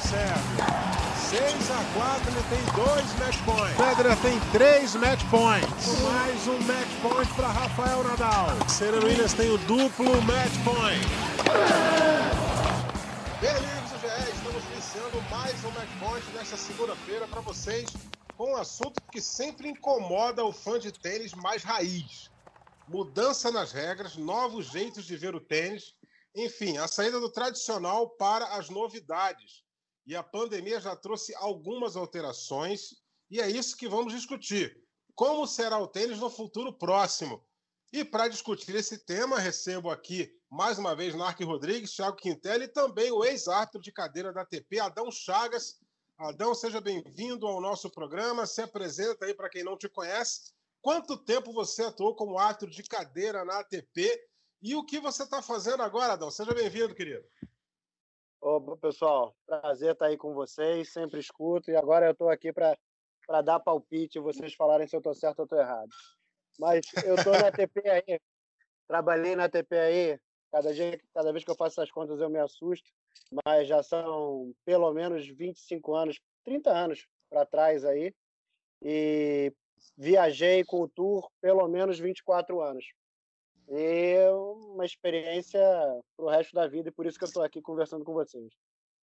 o Sérgio. 6 a 4, ele tem dois match points. Federer tem três match points. Mais um match point para Rafael Nadal. Serena Williams tem o duplo match point. Bem, amigos do GE, estamos iniciando mais um match point nesta segunda-feira para vocês com um assunto que sempre incomoda o fã de tênis mais raiz. Mudança nas regras, novos jeitos de ver o tênis, enfim, a saída do tradicional para as novidades e a pandemia já trouxe algumas alterações, e é isso que vamos discutir. Como será o tênis no futuro próximo? E para discutir esse tema, recebo aqui mais uma vez Narc Rodrigues, Thiago Quintelli e também o ex-árbitro de cadeira da ATP, Adão Chagas. Adão, seja bem-vindo ao nosso programa. Se apresenta aí para quem não te conhece. Quanto tempo você atuou como árbitro de cadeira na ATP e o que você está fazendo agora, Adão? Seja bem-vindo, querido. Ô, pessoal, prazer estar aí com vocês, sempre escuto, e agora eu estou aqui para dar palpite e vocês falarem se eu estou certo ou estou errado. Mas eu estou na TP aí, trabalhei na TP aí, cada, dia, cada vez que eu faço essas contas eu me assusto, mas já são pelo menos 25 anos, 30 anos para trás aí, e viajei com o tour pelo menos 24 anos e uma experiência para o resto da vida, e por isso que eu estou aqui conversando com vocês.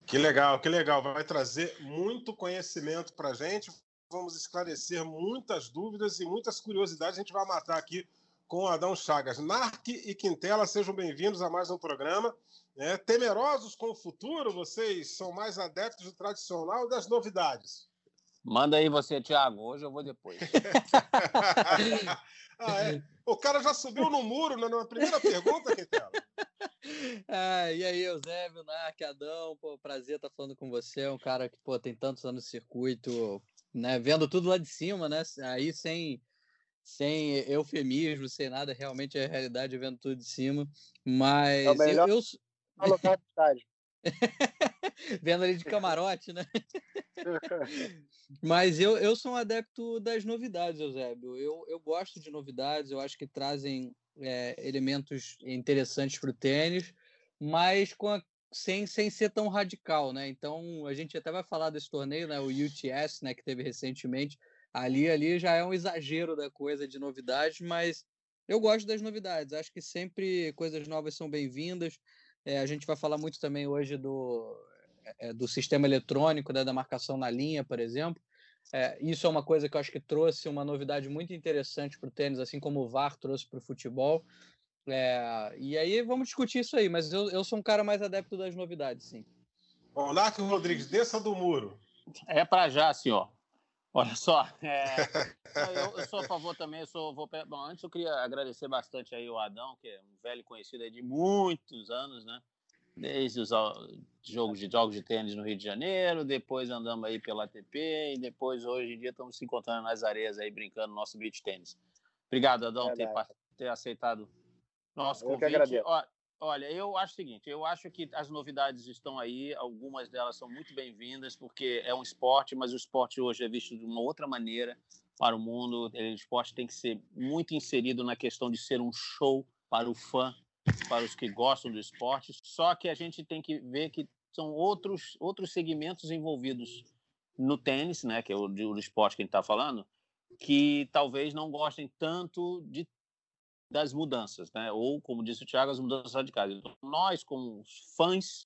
Que legal, que legal. Vai trazer muito conhecimento para a gente. Vamos esclarecer muitas dúvidas e muitas curiosidades. A gente vai matar aqui com Adão Chagas. Narc e Quintela, sejam bem-vindos a mais um programa. É, temerosos com o futuro, vocês são mais adeptos do tradicional das novidades? Manda aí você, Thiago. Hoje eu vou depois. ah, é? O cara já subiu no muro né? na primeira pergunta, Quintela. Ah, e aí, Eusébio, Narc, Adão, pô, prazer estar falando com você. É um cara que pô, tem tantos anos no circuito, né? Vendo tudo lá de cima, né? Aí sem, sem eufemismo, sem nada, realmente é a realidade vendo tudo de cima. Mas é o melhor eu, eu... Vendo ali de camarote, né? Mas eu, eu sou um adepto das novidades, Eusébio. Eu, eu gosto de novidades, eu acho que trazem é, elementos interessantes para o tênis, mas com a, sem, sem ser tão radical, né? Então a gente até vai falar desse torneio, né? O UTS, né? Que teve recentemente. Ali, ali já é um exagero da coisa de novidades, mas eu gosto das novidades. Acho que sempre coisas novas são bem-vindas. É, a gente vai falar muito também hoje do, é, do sistema eletrônico, né, da marcação na linha, por exemplo. É, isso é uma coisa que eu acho que trouxe uma novidade muito interessante para o tênis, assim como o VAR trouxe para o futebol. É, e aí vamos discutir isso aí, mas eu, eu sou um cara mais adepto das novidades, sim. Bom, Narco Rodrigues, desça do muro. É para já, senhor. Olha só, é, eu, eu, sou a favor também, eu sou, vou, bom, antes eu queria agradecer bastante aí o Adão, que é um velho conhecido de muitos anos, né? Desde os jogos de jogos de tênis no Rio de Janeiro, depois andamos aí pela ATP e depois hoje em dia estamos se encontrando nas areias aí brincando no nosso beach tênis. Obrigado, Adão, ter, ter, aceitado nosso eu convite. Olha, eu acho o seguinte, eu acho que as novidades estão aí, algumas delas são muito bem-vindas, porque é um esporte, mas o esporte hoje é visto de uma outra maneira para o mundo. O esporte tem que ser muito inserido na questão de ser um show para o fã, para os que gostam do esporte. Só que a gente tem que ver que são outros, outros segmentos envolvidos no tênis, né, que é o, o esporte que a gente está falando, que talvez não gostem tanto de das mudanças, né? Ou, como disse o Thiago, as mudanças radicais. Então, nós, como fãs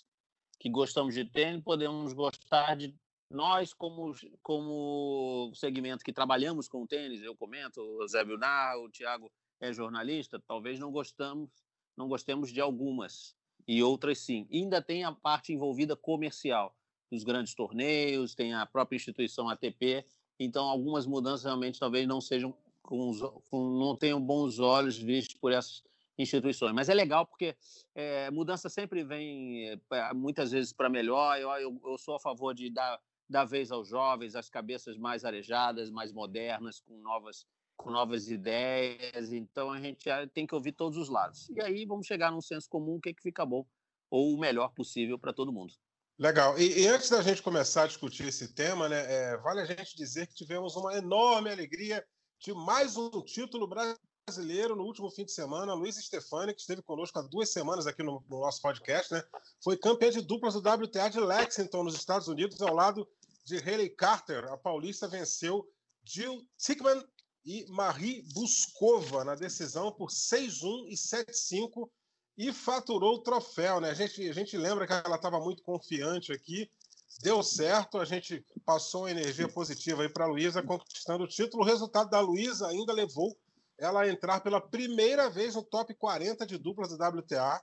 que gostamos de tênis, podemos gostar de nós, como, como segmento que trabalhamos com tênis, eu comento, o Zé Vilnar, o Thiago é jornalista, talvez não gostamos, não gostemos de algumas e outras sim. E ainda tem a parte envolvida comercial, dos grandes torneios, tem a própria instituição ATP, então algumas mudanças realmente talvez não sejam com, com, não tenham bons olhos vistos por essas instituições. Mas é legal porque é, mudança sempre vem, é, muitas vezes, para melhor. Eu, eu, eu, sou a favor de dar, dar vez aos jovens, às cabeças mais arejadas, mais modernas, com novas, com novas ideias. Então a gente tem que ouvir todos os lados. E aí vamos chegar num senso comum, o que, é que fica bom ou o melhor possível para todo mundo. Legal. E, e, antes da gente começar a discutir esse tema, né, é, vale a gente dizer que tivemos uma enorme alegria de mais um título brasileiro no último fim de semana, Luiz Stefani, que esteve conosco há duas semanas aqui no, no nosso podcast, né? Foi campeã de duplas do WTA de Lexington, nos Estados Unidos, ao lado de Haley Carter. A paulista venceu Jill Tickman e Marie Buskova na decisão por 6-1 e 7-5 e faturou o troféu, né? A gente, a gente lembra que ela estava muito confiante aqui, deu certo, a gente passou uma energia positiva aí para a Luísa, conquistando o título. O resultado da Luísa ainda levou ela a entrar pela primeira vez no top 40 de duplas do WTA.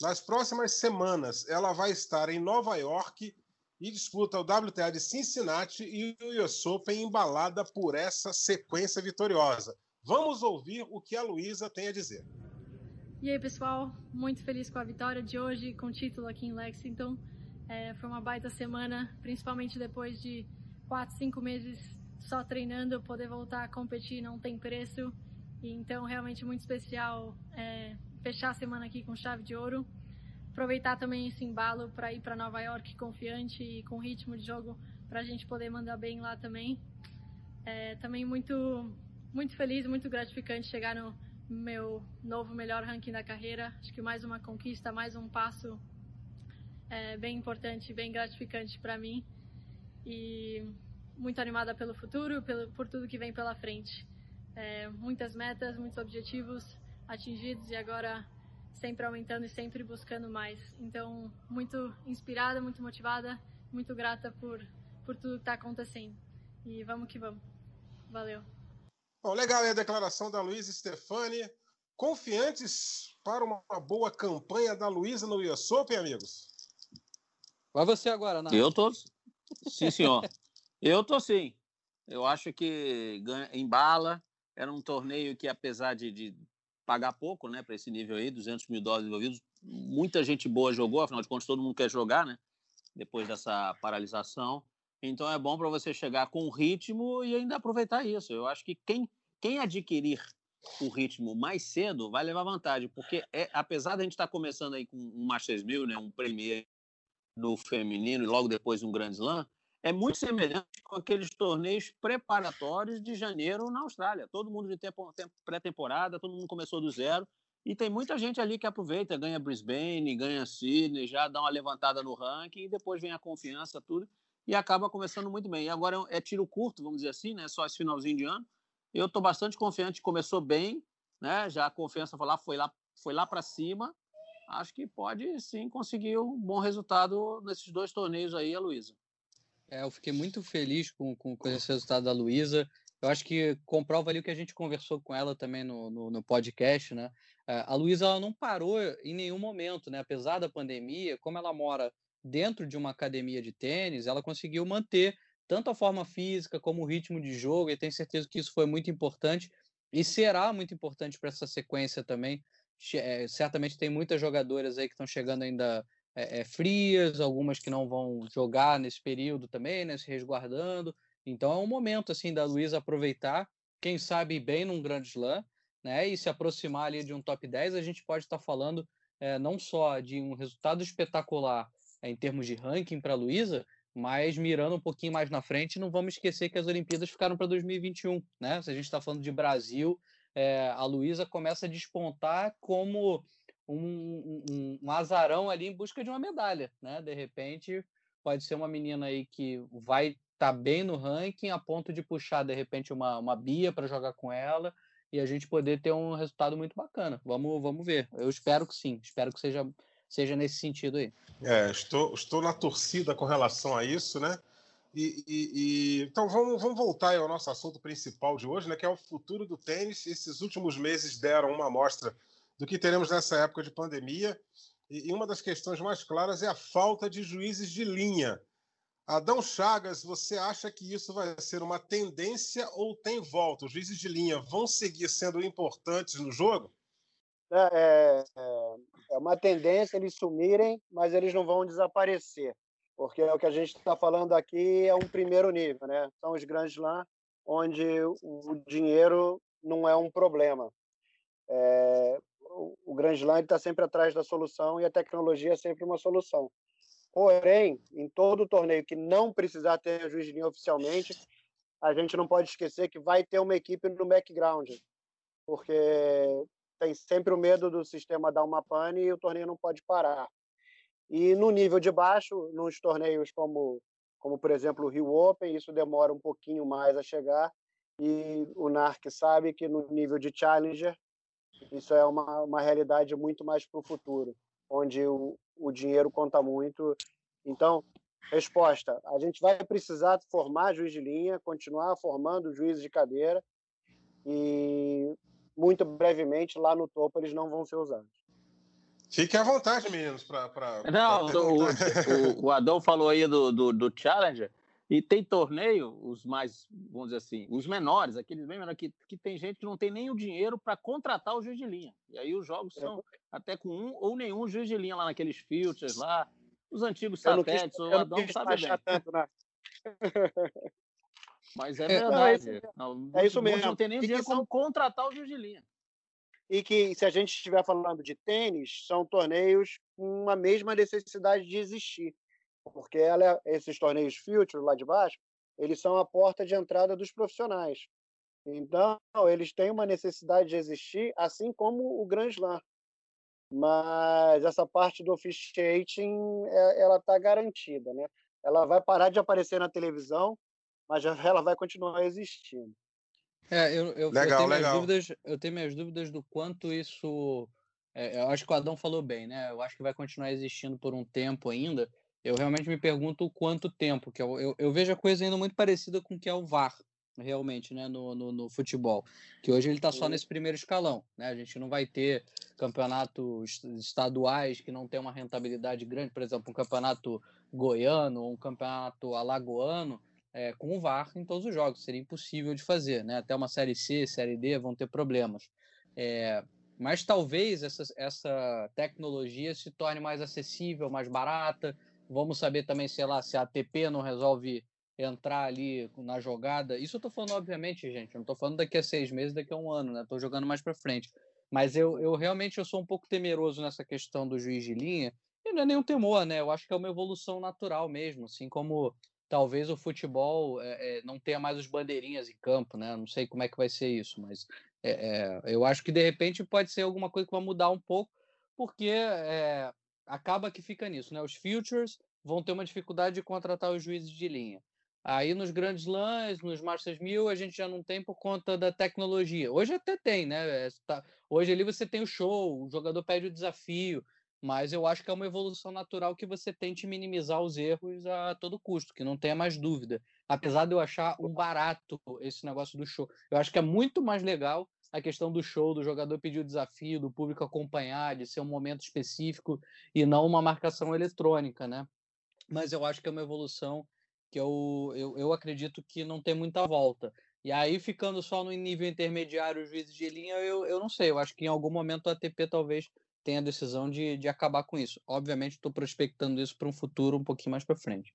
Nas próximas semanas, ela vai estar em Nova York e disputa o WTA de Cincinnati e o US Open embalada por essa sequência vitoriosa. Vamos ouvir o que a Luísa tem a dizer. E aí, pessoal, muito feliz com a vitória de hoje, com o título aqui em Lexington. É, foi uma baita semana, principalmente depois de quatro, cinco meses só treinando, poder voltar a competir não tem preço. E então, realmente muito especial é, fechar a semana aqui com chave de ouro aproveitar também esse embalo para ir para Nova York confiante e com ritmo de jogo para a gente poder mandar bem lá também. É, também muito, muito feliz, muito gratificante chegar no meu novo melhor ranking da carreira. Acho que mais uma conquista, mais um passo é, bem importante, bem gratificante para mim e muito animada pelo futuro, pelo, por tudo que vem pela frente. É, muitas metas, muitos objetivos atingidos e agora sempre aumentando e sempre buscando mais. Então, muito inspirada, muito motivada, muito grata por, por tudo que está acontecendo. E vamos que vamos. Valeu. Bom, legal a declaração da Luísa Stefani. Confiantes para uma boa campanha da Luísa no US Open, amigos? Vai você agora, Nath. Eu tô. Sim, senhor. Eu tô sim. Eu acho que embala. Era um torneio que, apesar de, de pagar pouco, né, para esse nível aí, 200 mil dólares envolvidos. Muita gente boa jogou, afinal de contas, todo mundo quer jogar, né, depois dessa paralisação. Então é bom para você chegar com ritmo e ainda aproveitar isso. Eu acho que quem, quem adquirir o ritmo mais cedo vai levar vantagem, porque é, apesar da gente estar tá começando aí com um Masters 1000, né, um Premier no feminino e logo depois um Grand Slam, é muito semelhante com aqueles torneios preparatórios de janeiro na Austrália. Todo mundo de tempo, tempo pré-temporada, todo mundo começou do zero. E tem muita gente ali que aproveita, ganha Brisbane, ganha Sydney, já dá uma levantada no ranking e depois vem a confiança, tudo, e acaba começando muito bem. E agora é tiro curto, vamos dizer assim, né? Só esse finalzinho de ano. Eu estou bastante confiante, começou bem, né? Já a confiança foi lá, foi lá, foi lá para cima. Acho que pode sim conseguir um bom resultado nesses dois torneios aí, a Luísa. É, eu fiquei muito feliz com, com, com esse resultado da Luísa. Eu acho que comprova ali o que a gente conversou com ela também no, no, no podcast, né? É, a Luísa não parou em nenhum momento, né? Apesar da pandemia, como ela mora dentro de uma academia de tênis, ela conseguiu manter tanto a forma física como o ritmo de jogo, e tenho certeza que isso foi muito importante e será muito importante para essa sequência também. É, certamente tem muitas jogadoras aí que estão chegando ainda é, frias, algumas que não vão jogar nesse período também, né, se resguardando. Então é um momento assim da Luísa aproveitar, quem sabe bem num grande slam, né, e se aproximar ali de um top 10, a gente pode estar falando é, não só de um resultado espetacular é, em termos de ranking para a Luísa, mas mirando um pouquinho mais na frente, não vamos esquecer que as Olimpíadas ficaram para 2021, né? Se a gente está falando de Brasil, é, a Luísa começa a despontar como um, um, um, azarão ali em busca de uma medalha, né? De repente, pode ser uma menina aí que vai estar tá bem no ranking a ponto de puxar, de repente, uma, uma Bia para jogar com ela e a gente poder ter um resultado muito bacana. Vamos, vamos ver. Eu espero que sim, espero que seja, seja nesse sentido aí. É, estou, estou na torcida com relação a isso, né? E, e, e, então vamos, vamos voltar ao nosso assunto principal de hoje, né, que é o futuro do tênis. Esses últimos meses deram uma amostra do que teremos nessa época de pandemia. E uma das questões mais claras é a falta de juízes de linha. Adão Chagas, você acha que isso vai ser uma tendência ou tem volta? Os juízes de linha vão seguir sendo importantes no jogo? É, é, é uma tendência eles sumirem, mas eles não vão desaparecer, porque o que a gente está falando aqui é um primeiro nível, né? São os grandes lá, onde o dinheiro não é um problema. É, o Grand Slam está sempre atrás da solução e a tecnologia é sempre uma solução. Porém, em todo torneio que não precisar ter juiz de linha oficialmente, a gente não pode esquecer que vai ter uma equipe no background, porque tem sempre o medo do sistema dar uma pane e o torneio não pode parar. E no nível de baixo, nos torneios como, como por exemplo, o Rio Open, isso demora um pouquinho mais a chegar, e o NARC sabe que no nível de Challenger, isso é uma, uma realidade muito mais para o futuro, onde o, o dinheiro conta muito. Então, resposta: a gente vai precisar formar juiz de linha, continuar formando juízes de cadeira, e muito brevemente lá no topo eles não vão ser usados. Fique à vontade, meninos. Pra, pra não, pra o, o, o, Adão falou aí do, do, do, Challenger, e tem torneio, os mais, vamos dizer assim, os menores, aqueles bem menores, que, que tem gente que não tem nem o dinheiro para contratar o juiz de linha. E aí os jogos são é. até com um ou nenhum juiz de linha lá naqueles filters lá, os antigos satélites, o Adão sabe bem. Tanto, né? Mas é, é verdade. Não, é, isso mesmo. Não tem nem dinheiro como contratar o juiz de linha. E que, se a gente estiver falando de tênis, são torneios com a mesma necessidade de existir. Porque ela, esses torneios Future, lá de baixo, eles são a porta de entrada dos profissionais. Então, eles têm uma necessidade de existir, assim como o Grand Slam. Mas essa parte do officiating, é, ela está garantida. Né? Ela vai parar de aparecer na televisão, mas ela vai continuar existindo. É, eu, eu, legal, eu, tenho legal. Minhas dúvidas, eu tenho minhas dúvidas do quanto isso. É, eu acho que o Adão falou bem, né? Eu acho que vai continuar existindo por um tempo ainda. Eu realmente me pergunto o quanto tempo, que eu, eu, eu vejo a coisa ainda muito parecida com o que é o VAR, realmente, né, no, no, no futebol. Que hoje ele está só nesse primeiro escalão, né? A gente não vai ter campeonatos estaduais que não tem uma rentabilidade grande, por exemplo, um campeonato goiano ou um campeonato alagoano é, com o VAR em todos os jogos. Seria impossível de fazer, né? Até uma série C, série D vão ter problemas. É, mas talvez essa, essa tecnologia se torne mais acessível, mais barata. Vamos saber também, sei lá, se a ATP não resolve entrar ali na jogada. Isso eu estou falando, obviamente, gente. Eu não estou falando daqui a seis meses, daqui a um ano, né? Estou jogando mais para frente. Mas eu, eu realmente eu sou um pouco temeroso nessa questão do juiz de linha. E não é nenhum temor, né? Eu acho que é uma evolução natural mesmo. Assim como talvez o futebol é, é, não tenha mais os bandeirinhas em campo, né? Não sei como é que vai ser isso, mas é, eu acho que de repente pode ser alguma coisa que vai mudar um pouco, porque acaba que fica nisso, né? Os futures vão ter uma dificuldade de contratar os juízes de linha. Aí nos grandes lãs, nos Masters 1000, a gente já não tem por conta da tecnologia. Hoje até tem, né? Tá, hoje ali você tem o show, o jogador pede o desafio, mas eu acho que é uma evolução natural que você tente minimizar os erros a todo custo, que não tenha mais dúvida. Apesar de eu achar um barato esse negócio do show. Eu acho que é muito mais legal a questão do show, do jogador pedir o desafio, do público acompanhar, de ser um momento específico e não uma marcação eletrônica, né? Mas eu acho que é uma evolução que eu, eu, eu acredito que não tem muita volta. E aí, ficando só no nível intermediário, juízes de linha, eu, eu não sei. Eu acho que em algum momento a ATP talvez tem a decisão de, de acabar com isso. Obviamente, estou prospectando isso para um futuro um pouquinho mais para frente.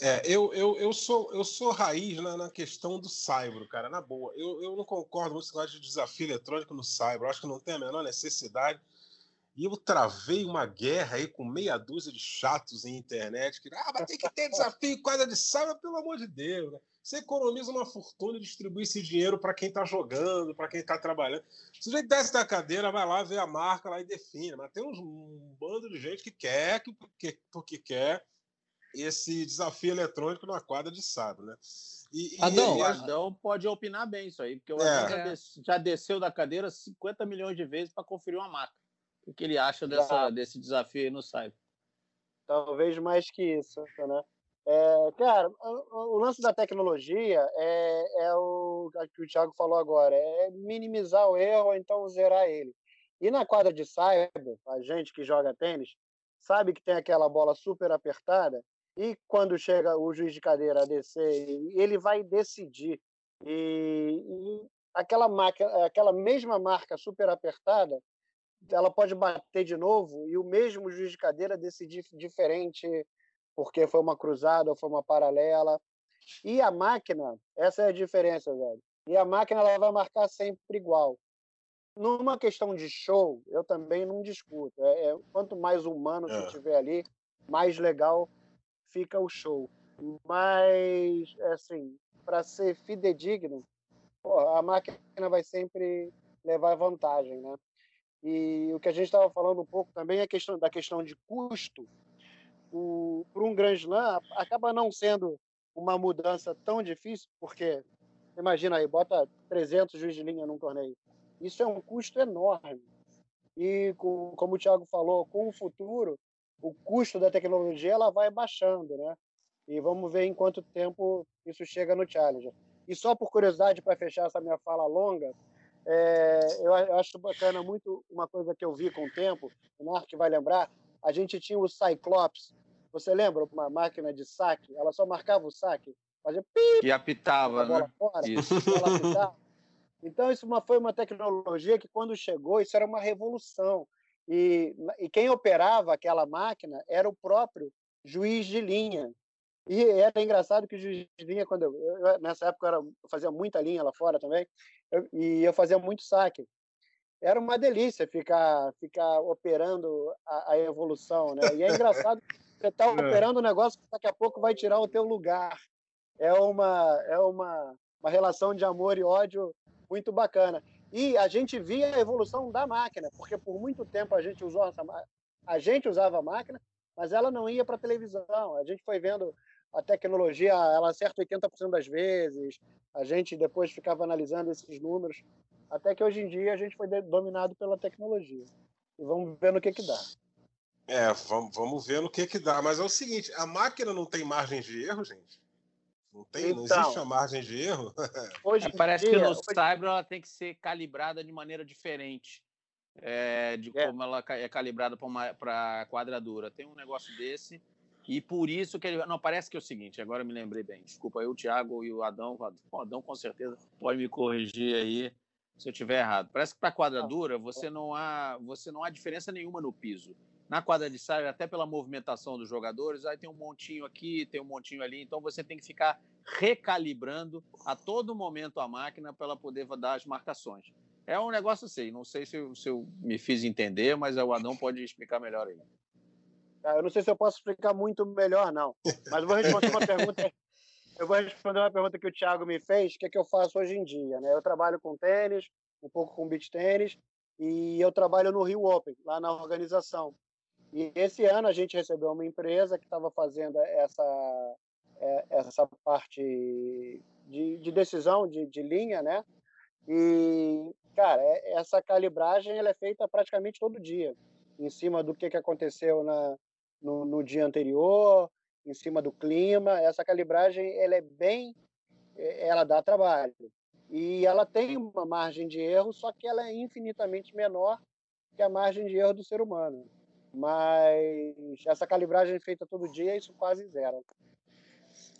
É, eu, eu, eu, sou, eu sou raiz na, na questão do cyber, cara, na boa. Eu, eu não concordo muito com esse de desafio eletrônico no cyber. Eu acho que não tem a menor necessidade. E eu travei uma guerra aí com meia dúzia de chatos em internet que ah, mas tem que ter desafio quase de cyber, pelo amor de Deus. Né? Você economiza uma fortuna e distribui esse dinheiro para quem está jogando, para quem está trabalhando. Se você desce da cadeira, vai lá ver a marca lá e define. Mas tem uns, um bando de gente que quer, que, que, porque quer, esse desafio eletrônico numa quadra de sábado, né? E, Adão, e, Adão pode opinar bem isso aí, porque o é. Adão já, já, desceu da cadeira 50 milhões de vezes para conferir uma marca. O que ele acha dessa, desse desafio aí no site? Talvez mais que isso, né? É, cara, o, lance da tecnologia é, é o que o Thiago falou agora, é minimizar o erro ou então zerar ele. E na quadra de cyber, a gente que joga tênis sabe que tem aquela bola super apertada e quando chega o juiz de cadeira a descer, ele vai decidir. E, e aquela, marca, aquela mesma marca super apertada, ela pode bater de novo e o mesmo juiz de cadeira decidir diferente porque foi uma cruzada ou foi uma paralela. E a máquina, essa é a diferença, velho. E a máquina ela vai marcar sempre igual. Numa questão de show, eu também não discuto. É, é quanto mais humano é. que tiver ali, mais legal fica o show. Mas, assim, para ser fidedigno, a máquina vai sempre levar vantagem, né? E o que a gente estava falando um pouco também é a questão da questão de custo. Para um Grand Slam, acaba não sendo uma mudança tão difícil, porque imagina aí, bota 300 juiz de linha num torneio. Isso é um custo enorme. E com, como o Thiago falou, com o futuro, o custo da tecnologia ela vai baixando, né? E vamos ver em quanto tempo isso chega no Challenger. E só por curiosidade, para fechar essa minha fala longa, é, eu acho bacana muito uma coisa que eu vi com o tempo, o Mark vai lembrar, a gente tinha o Cyclops. Você lembra uma máquina de saque? Ela só marcava o saque, fazia pip, e apitava, né? Fora, isso. Apitava. Então isso uma, foi uma tecnologia que quando chegou isso era uma revolução. E, e quem operava aquela máquina era o próprio juiz de linha. E era engraçado que o juiz de linha, quando eu, eu nessa época eu, era, eu, fazia muita linha lá fora também, eu, e eu fazia muito saque. Era uma delícia ficar, ficar operando a, a evolução, né? E é engraçado você está é. operando um negócio que daqui a pouco vai tirar o teu lugar. É uma, é uma, uma relação de amor e ódio muito bacana. E a gente via a evolução da máquina, porque por muito tempo a gente usou essa, a gente usava a máquina, mas ela não ia para televisão. A gente foi vendo a tecnologia, ela acerta 80% das vezes. A gente depois ficava analisando esses números, até que hoje em dia a gente foi dominado pela tecnologia. E vamos ver no que que dá. É, vamos, vamos ver no que que dá. Mas é o seguinte, a máquina não tem margem de erro, gente? Não tem, então, não existe a margem de erro? Hoje Parece dia, que no hoje... Cyber ela tem que ser calibrada de maneira diferente é, de é. como ela é calibrada para a quadradura. Tem um negócio desse e por isso que ele. Não, parece que é o seguinte, agora me lembrei bem. Desculpa, eu, o Thiago e o Adão. O Adão com certeza pode me corrigir aí se eu estiver errado. Parece que para quadradura você não há você não há diferença nenhuma no piso na quadra de saia, até pela movimentação dos jogadores, aí tem um montinho aqui, tem um montinho ali, então você tem que ficar recalibrando a todo momento a máquina para ela poder dar as marcações. É um negócio assim, não sei se eu, se eu me fiz entender, mas o Adão pode explicar melhor aí. Ah, eu não sei se eu posso explicar muito melhor, não, mas vou responder uma pergunta. Eu vou responder uma pergunta que o Thiago me fez, que, é que eu faço hoje em dia. Né? Eu trabalho com tênis, um pouco com beach tênis, e eu trabalho no Rio Open, lá na organização. E esse ano a gente recebeu uma empresa que estava fazendo essa, é, essa parte de, de decisão de, de, linha, né? E, cara, é, essa calibragem ela é feita praticamente todo dia, em cima do que, que aconteceu na, no, no dia anterior, em cima do clima. Essa calibragem ela é bem, é, ela dá trabalho e ela tem uma margem de erro, só que ela é infinitamente menor que a margem de erro do ser humano mas essa calibragem feita todo dia, isso quase zero.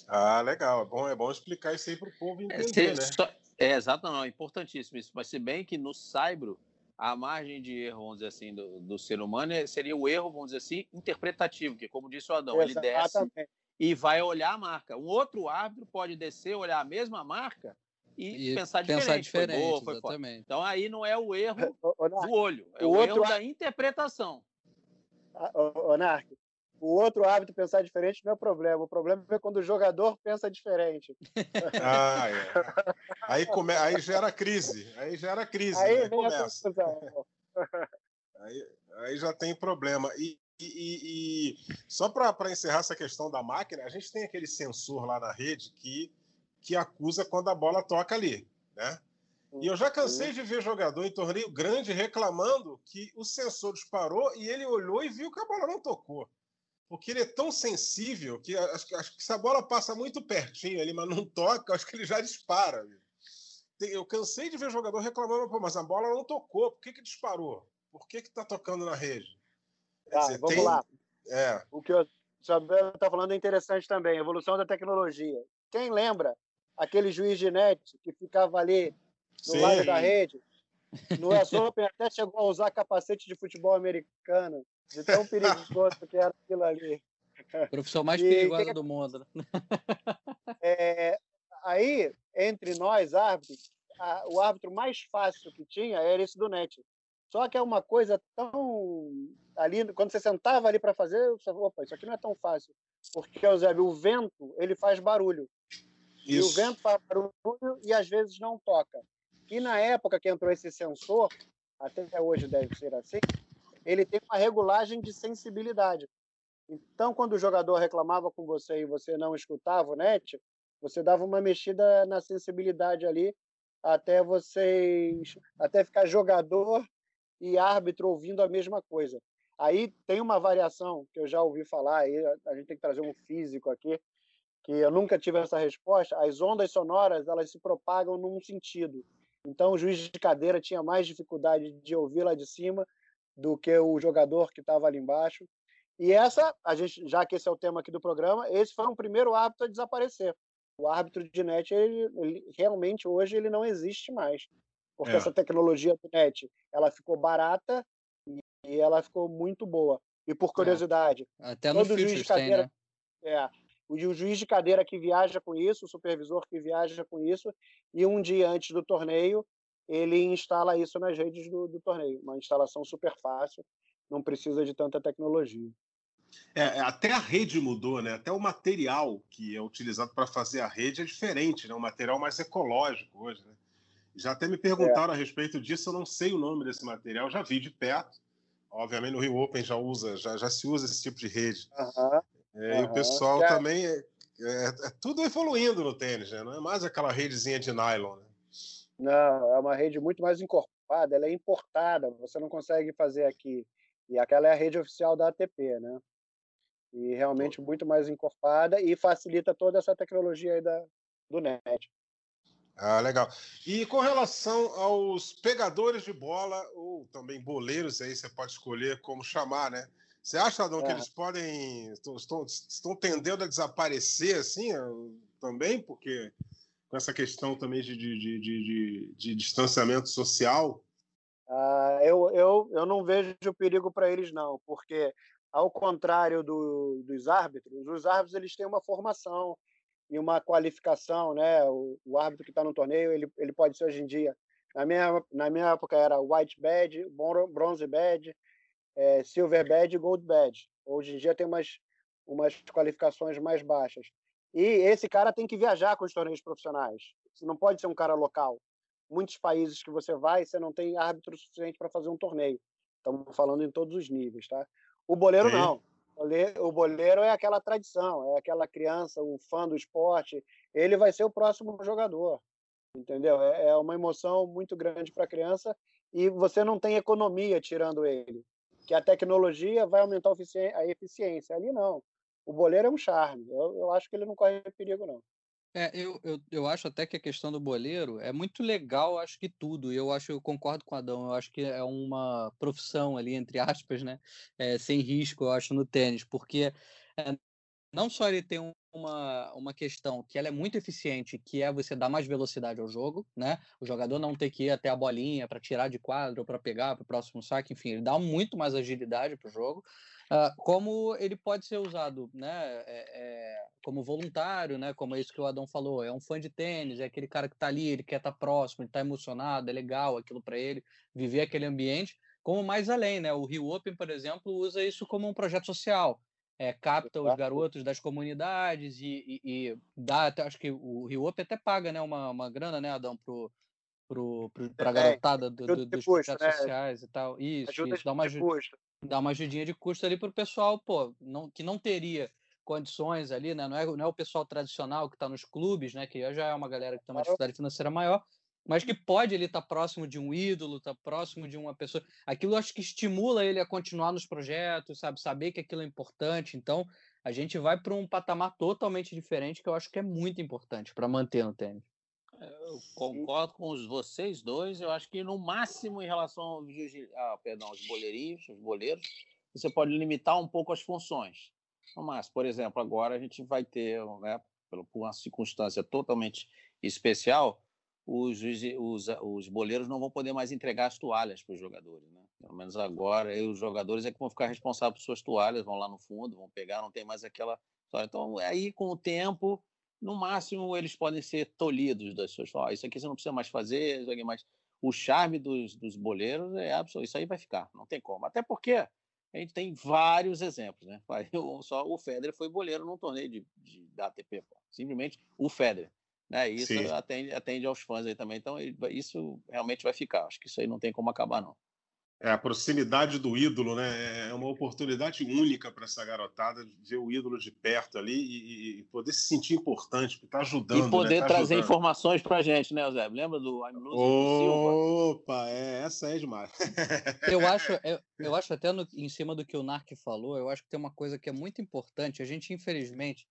Ah, legal. É bom, é bom explicar isso aí para o povo é, entender, é, né? Só, é, exato, não, é importantíssimo isso. Mas se bem que no Saibro, a margem de erro, vamos dizer assim, do, do ser humano é, seria o erro, vamos dizer assim, interpretativo, que como disse o Adão, Exatamente. ele desce e vai olhar a marca. Um outro árbitro pode descer, olhar a mesma marca e, e pensar, pensar diferente. diferente. Foi boa, foi exatamente. Então aí não é o erro do olho, é o, o erro da interpretação. Onark, o outro árbitro pensar diferente não é problema. O problema é quando o jogador pensa diferente. Ah, é. Aí, come... aí gera crise. Aí gera crise. Aí, né? começa. aí, aí já tem problema. E, e, e só para encerrar essa questão da máquina, a gente tem aquele sensor lá na rede que, que acusa quando a bola toca ali, né? E eu já cansei de ver jogador em torneio grande reclamando que o sensor disparou e ele olhou e viu que a bola não tocou. Porque ele é tão sensível que acho, acho que se a bola passa muito pertinho ali, mas não toca, acho que ele já dispara. Eu cansei de ver jogador reclamando, mas a bola não tocou, por que, que disparou? Por que está tocando na rede? Tá, dizer, vamos tem... lá. É. O que o Isabel está falando é interessante também, evolução da tecnologia. Quem lembra aquele juiz de net que ficava ali no Sim. lado da rede. No US Open até chegou a usar capacete de futebol americano, de tão perigoso que era aquilo ali. Profissão mais e, perigosa que... do mundo. Né? É, aí, entre nós, árbitros, a, o árbitro mais fácil que tinha era esse do net. Só que é uma coisa tão. ali Quando você sentava ali para fazer, você falou, opa, isso aqui não é tão fácil. Porque, Eusébio, o vento ele faz barulho. Isso. E o vento faz barulho e às vezes não toca E na época que entrou esse sensor, até hoje deve ser assim, ele tem uma regulagem de sensibilidade. Então, quando o jogador reclamava com você e você não escutava o net, você dava uma mexida na sensibilidade ali até vocês até ficar jogador e árbitro ouvindo a mesma coisa. Aí tem uma variação que eu já ouvi falar, aí a gente tem que trazer um físico aqui, que eu nunca tive essa resposta. As ondas sonoras, elas se propagam num sentido. Então o juiz de cadeira tinha mais dificuldade de ouvir lá de cima do que o jogador que estava ali embaixo. E essa, a gente, já que esse é o tema aqui do programa, esse foi o primeiro árbitro a desaparecer. O árbitro de net, ele, ele realmente hoje ele não existe mais, porque é. essa tecnologia do net, ela ficou barata e, e ela ficou muito boa. E por é. curiosidade, é. até no juiz de cadeira, tem, né? é, o juiz de cadeira que viaja com isso, o supervisor que viaja com isso, e um dia antes do torneio ele instala isso nas redes do, do torneio. Uma instalação super fácil, não precisa de tanta tecnologia. É, é, até a rede mudou, né? Até o material que é utilizado para fazer a rede é diferente, né? Um material mais ecológico hoje, né? Já até me perguntaram é. a respeito disso, eu não sei o nome desse material, já vi de perto. Obviamente no Rio Open já usa, já, já se usa esse tipo de rede. Uhum. É, uhum. E o pessoal também é, é, é, tudo evoluindo no tênis, né? Não é mais aquela redezinha de nylon, né? Não, é uma rede muito mais encorpada, ela é importada, você não consegue fazer aqui. E aquela é a rede oficial da ATP, né? E realmente muito mais encorpada e facilita toda essa tecnologia aí da, do net. Ah, legal. E com relação aos pegadores de bola, ou também boleiros, aí você pode escolher como chamar, né? Você acha, Adão, é. que eles podem. Estão, estão tendendo a desaparecer assim também? Porque com essa questão também de, de, de, de, distanciamento social? Ah, eu, eu, eu não vejo perigo para eles, não, porque, ao contrário do, dos árbitros, os árbitros eles têm uma formação e uma qualificação, né? O, o árbitro que está no torneio, ele, ele pode ser hoje em dia. Na minha, na minha época era white badge, bronze badge, é, silver badge e gold badge. Hoje em dia tem umas, umas qualificações mais baixas. E esse cara tem que viajar com os torneios profissionais. Você não pode ser um cara local. Muitos países que você vai, você não tem árbitro suficiente para fazer um torneio. Estamos falando em todos os níveis, tá? O boleiro não. O boleiro é aquela tradição, é aquela criança, o fã do esporte. Ele vai ser o próximo jogador, entendeu? É, é uma emoção muito grande para a criança e você não tem economia tirando ele. Que a tecnologia vai aumentar a eficiência. Ali não o boleiro é um charme. Eu, eu acho que ele não corre perigo, não. É, eu, eu, eu acho até que a questão do boleiro é muito legal, acho que tudo. Eu acho, eu concordo com o Adão, eu acho que é uma profissão ali, entre aspas, né? É, sem risco, eu acho, no tênis, porque é, não só ele tem uma, uma questão que ela é muito eficiente, que é você dar mais velocidade ao jogo, né? O jogador não ter que ir até a bolinha para tirar de quadro, para pegar para o próximo saque, enfim, ele dá muito mais agilidade para o jogo. Uh, como ele pode ser usado né, é, é, como voluntário, né, como é isso que o Adão falou, é um fã de tênis, é aquele cara que está ali, ele quer estar tá próximo, ele está emocionado, é legal aquilo para ele, viver aquele ambiente, como mais além, né? O Rio Open, por exemplo, usa isso como um projeto social, é, capta os garotos das comunidades e, e, e dá até, acho que o Rio Open até paga né, uma, uma grana, né, Adão, pro, pro, pro, pra é, garotada do, do, dos projetos né? sociais e tal. Isso, ajuda isso, dá uma, dá uma ajudinha de custo ali pro pessoal, pô, não, que não teria condições ali, né? Não é, não é o pessoal tradicional que está nos clubes, né? Que já é uma galera que tem uma dificuldade financeira maior, mas que pode ele estar tá próximo de um ídolo, estar tá próximo de uma pessoa. Aquilo acho que estimula ele a continuar nos projetos, sabe? Saber que aquilo é importante. Então, a gente vai para um patamar totalmente diferente que eu acho que é muito importante para manter no tênis. Eu concordo com os, vocês dois. Eu acho que no máximo em relação ao, ah, perdão, aos boleirinhos, os boleiros, você pode limitar um pouco as funções. No máximo, por exemplo, agora a gente vai ter, né, por uma circunstância totalmente especial, os, os, os boleiros não vão poder mais entregar as toalhas para os jogadores, né? Pelo menos agora, os jogadores é que vão ficar responsáveis por suas toalhas, vão lá no fundo, vão pegar, não tem mais aquela. Então, aí com o tempo no máximo eles podem ser tolhidos das suas. Oh, isso aqui você não precisa mais fazer, mais. O charme dos, dos boleiros é absoluto. Isso aí vai ficar, não tem como. Até porque a gente tem vários exemplos, né? Só o Federer foi boleiro num torneio de, de, da ATP, simplesmente o Federer. Né? E isso atende, atende aos fãs aí também. Então, isso realmente vai ficar. Acho que isso aí não tem como acabar, não. É, a proximidade do ídolo, né? É uma oportunidade única para essa garotada ver o ídolo de perto ali e, e poder se sentir importante, porque está ajudando. E poder né? tá trazer ajudando. informações para a gente, né, Zé? Lembra do I'm Losing Opa, é, essa é demais. eu acho, eu, eu acho até no, em cima do que o Nark falou, eu acho que tem uma coisa que é muito importante. A gente, infelizmente,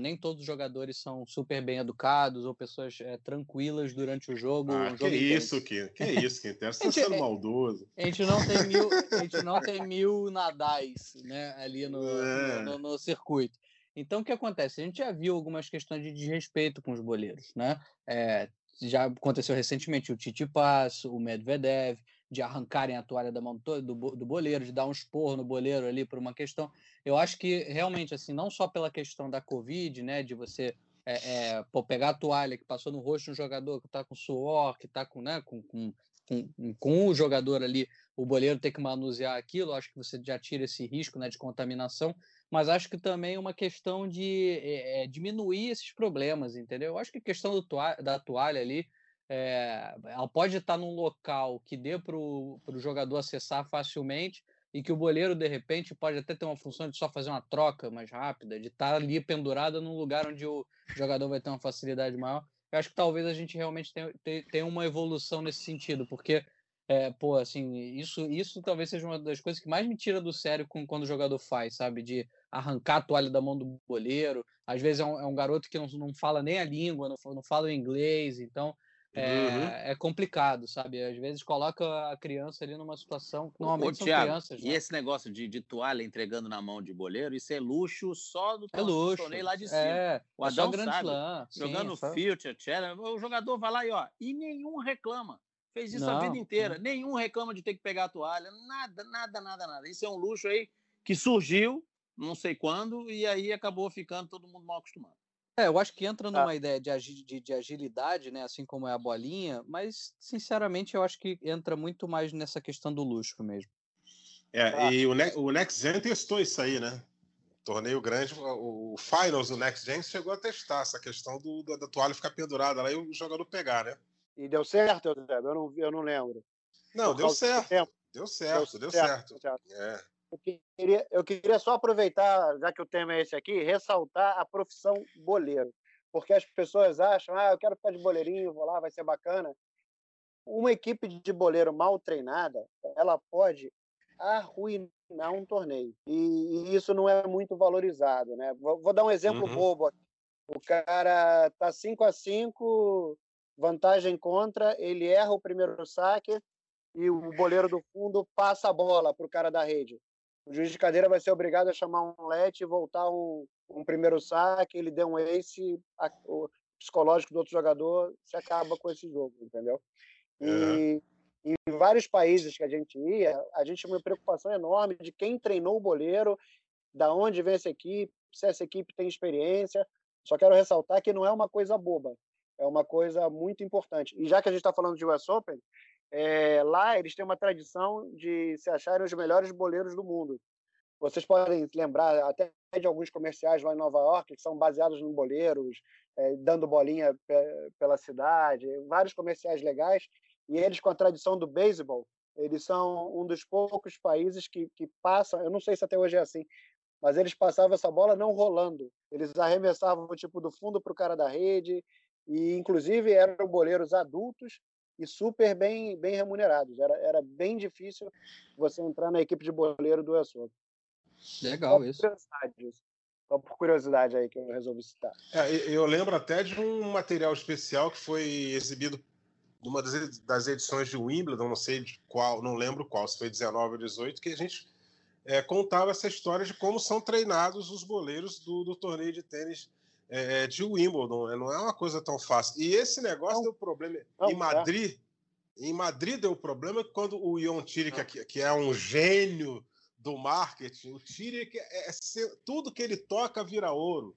nem todos os jogadores são super bem educados ou pessoas é, tranquilas durante o jogo. Ah, um que jogo isso, que, que isso, que Você está sendo maldoso. A gente não tem mil, a gente não tem mil nadais né, ali no, É. no, no- no circuito. Então, o que acontece? A gente já viu algumas questões de desrespeito com os boleiros, né? É, já aconteceu recentemente o Titi Pass, o Medvedev, de arrancarem a toalha da mão do, do boleiro, de dar um esporro no boleiro ali por uma questão. Eu acho que realmente, assim, não só pela questão da Covid, né, de você é, é, pô, pegar a toalha que passou no rosto de um jogador que está com suor, que está com, né, com, com, com, com o jogador ali, o boleiro ter que manusear aquilo, acho que você já tira esse risco né, de contaminação, mas acho que também é uma questão de é, é, diminuir esses problemas, entendeu? Eu acho que a questão toalha, da toalha ali, é, ela pode estar num local que dê para o jogador acessar facilmente e que o boleiro, de repente, pode até ter uma função de só fazer uma troca mais rápida, de estar ali pendurada num lugar onde o jogador vai ter uma facilidade maior. Eu acho que talvez a gente realmente tenha, tenha uma evolução nesse sentido, porque, é, pô, assim, isso, isso talvez seja uma das coisas que mais me tira do sério com, quando o jogador faz, sabe? De arrancar a toalha da mão do boleiro. Às vezes é um, é um garoto que não, não fala nem a língua, não, não fala o inglês, então é, Uhum. é complicado, sabe? Às vezes coloca a criança ali numa situação que normalmente Ô, são Thiago, crianças. E né? esse negócio de, de toalha entregando na mão de boleiro, isso é luxo só do É luxo. lá de cima. É, O é Adão Grand sabe. Slam. sim, Jogando é só- Future, o jogador vai lá e ó, e nenhum reclama. Fez isso a Não, vida inteira. Nenhum reclama de ter que pegar a toalha. Nada, nada, nada, nada. Isso é um luxo aí que surgiu, não sei quando, e aí acabou ficando todo mundo mal acostumado. É, eu acho que entra numa ideia de, agi- de- de agilidade, né? Assim como é a bolinha, mas sinceramente eu acho que entra muito mais nessa questão do luxo mesmo. É, e o, Ne o Next Gen testou isso aí, né? Torneio grande, o, o Finals do Next Gen chegou a testar essa questão do, da, da toalha ficar pendurada lá e o jogador pegar, né? E deu certo? Eu não, eu não lembro. Não, deu causa do certo. Deu certo, deu certo. É. Eu queria, eu queria só aproveitar, já que o tema é esse aqui, ressaltar a profissão boleiro. Porque as pessoas acham, ah, eu quero ficar de boleirinho, vou lá, vai ser bacana. Uma equipe de boleiro mal treinada, ela pode arruinar um torneio. E, e isso não é muito valorizado, né? Vou, vou dar um exemplo Uhum. bobo aqui. O cara tá 5 a 5 vantagem contra, ele erra o primeiro saque e o boleiro do fundo passa a bola para o cara da rede. O juiz de cadeira vai ser obrigado a chamar um let e voltar um, um primeiro saque, ele deu um ace, a, o psicológico do outro jogador se acaba com esse jogo, entendeu? E em vários países que a gente ia, a gente tinha uma preocupação enorme de quem treinou o boleiro, da onde vem essa equipe, se essa equipe tem experiência. Só quero ressaltar que não é uma coisa boba, é uma coisa muito importante. E já que a gente está falando de US Open, é, lá eles têm uma tradição de se acharem os melhores boleiros do mundo. Vocês podem lembrar até de alguns comerciais lá em Nova York que são baseados em boleiros, é, dando bolinha pe pela cidade, vários comerciais legais. E eles, com a tradição do beisebol, eles são um dos poucos países que, que passam, eu não sei se até hoje é assim, mas eles passavam essa bola não rolando. Eles arremessavam tipo do fundo para o cara da rede e inclusive eram boleiros adultos e super bem bem remunerados. Era, era bem difícil você entrar na equipe de boleiro do ESO. Legal isso. Só por curiosidade aí que eu resolvi citar. É, eu lembro até de um material especial que foi exibido numa das edições de Wimbledon, não sei de qual, não lembro qual, se foi 19 ou 18, que a gente é, contava essa história de como são treinados os boleiros do, do torneio de tênis é, de Wimbledon. Não é uma coisa tão fácil. E esse negócio não, deu problema não, em Madrid. É. Em Madrid deu problema quando o Ion Tiric, que, que é um gênio do marketing, o Tiric é, é, tudo que ele toca vira ouro.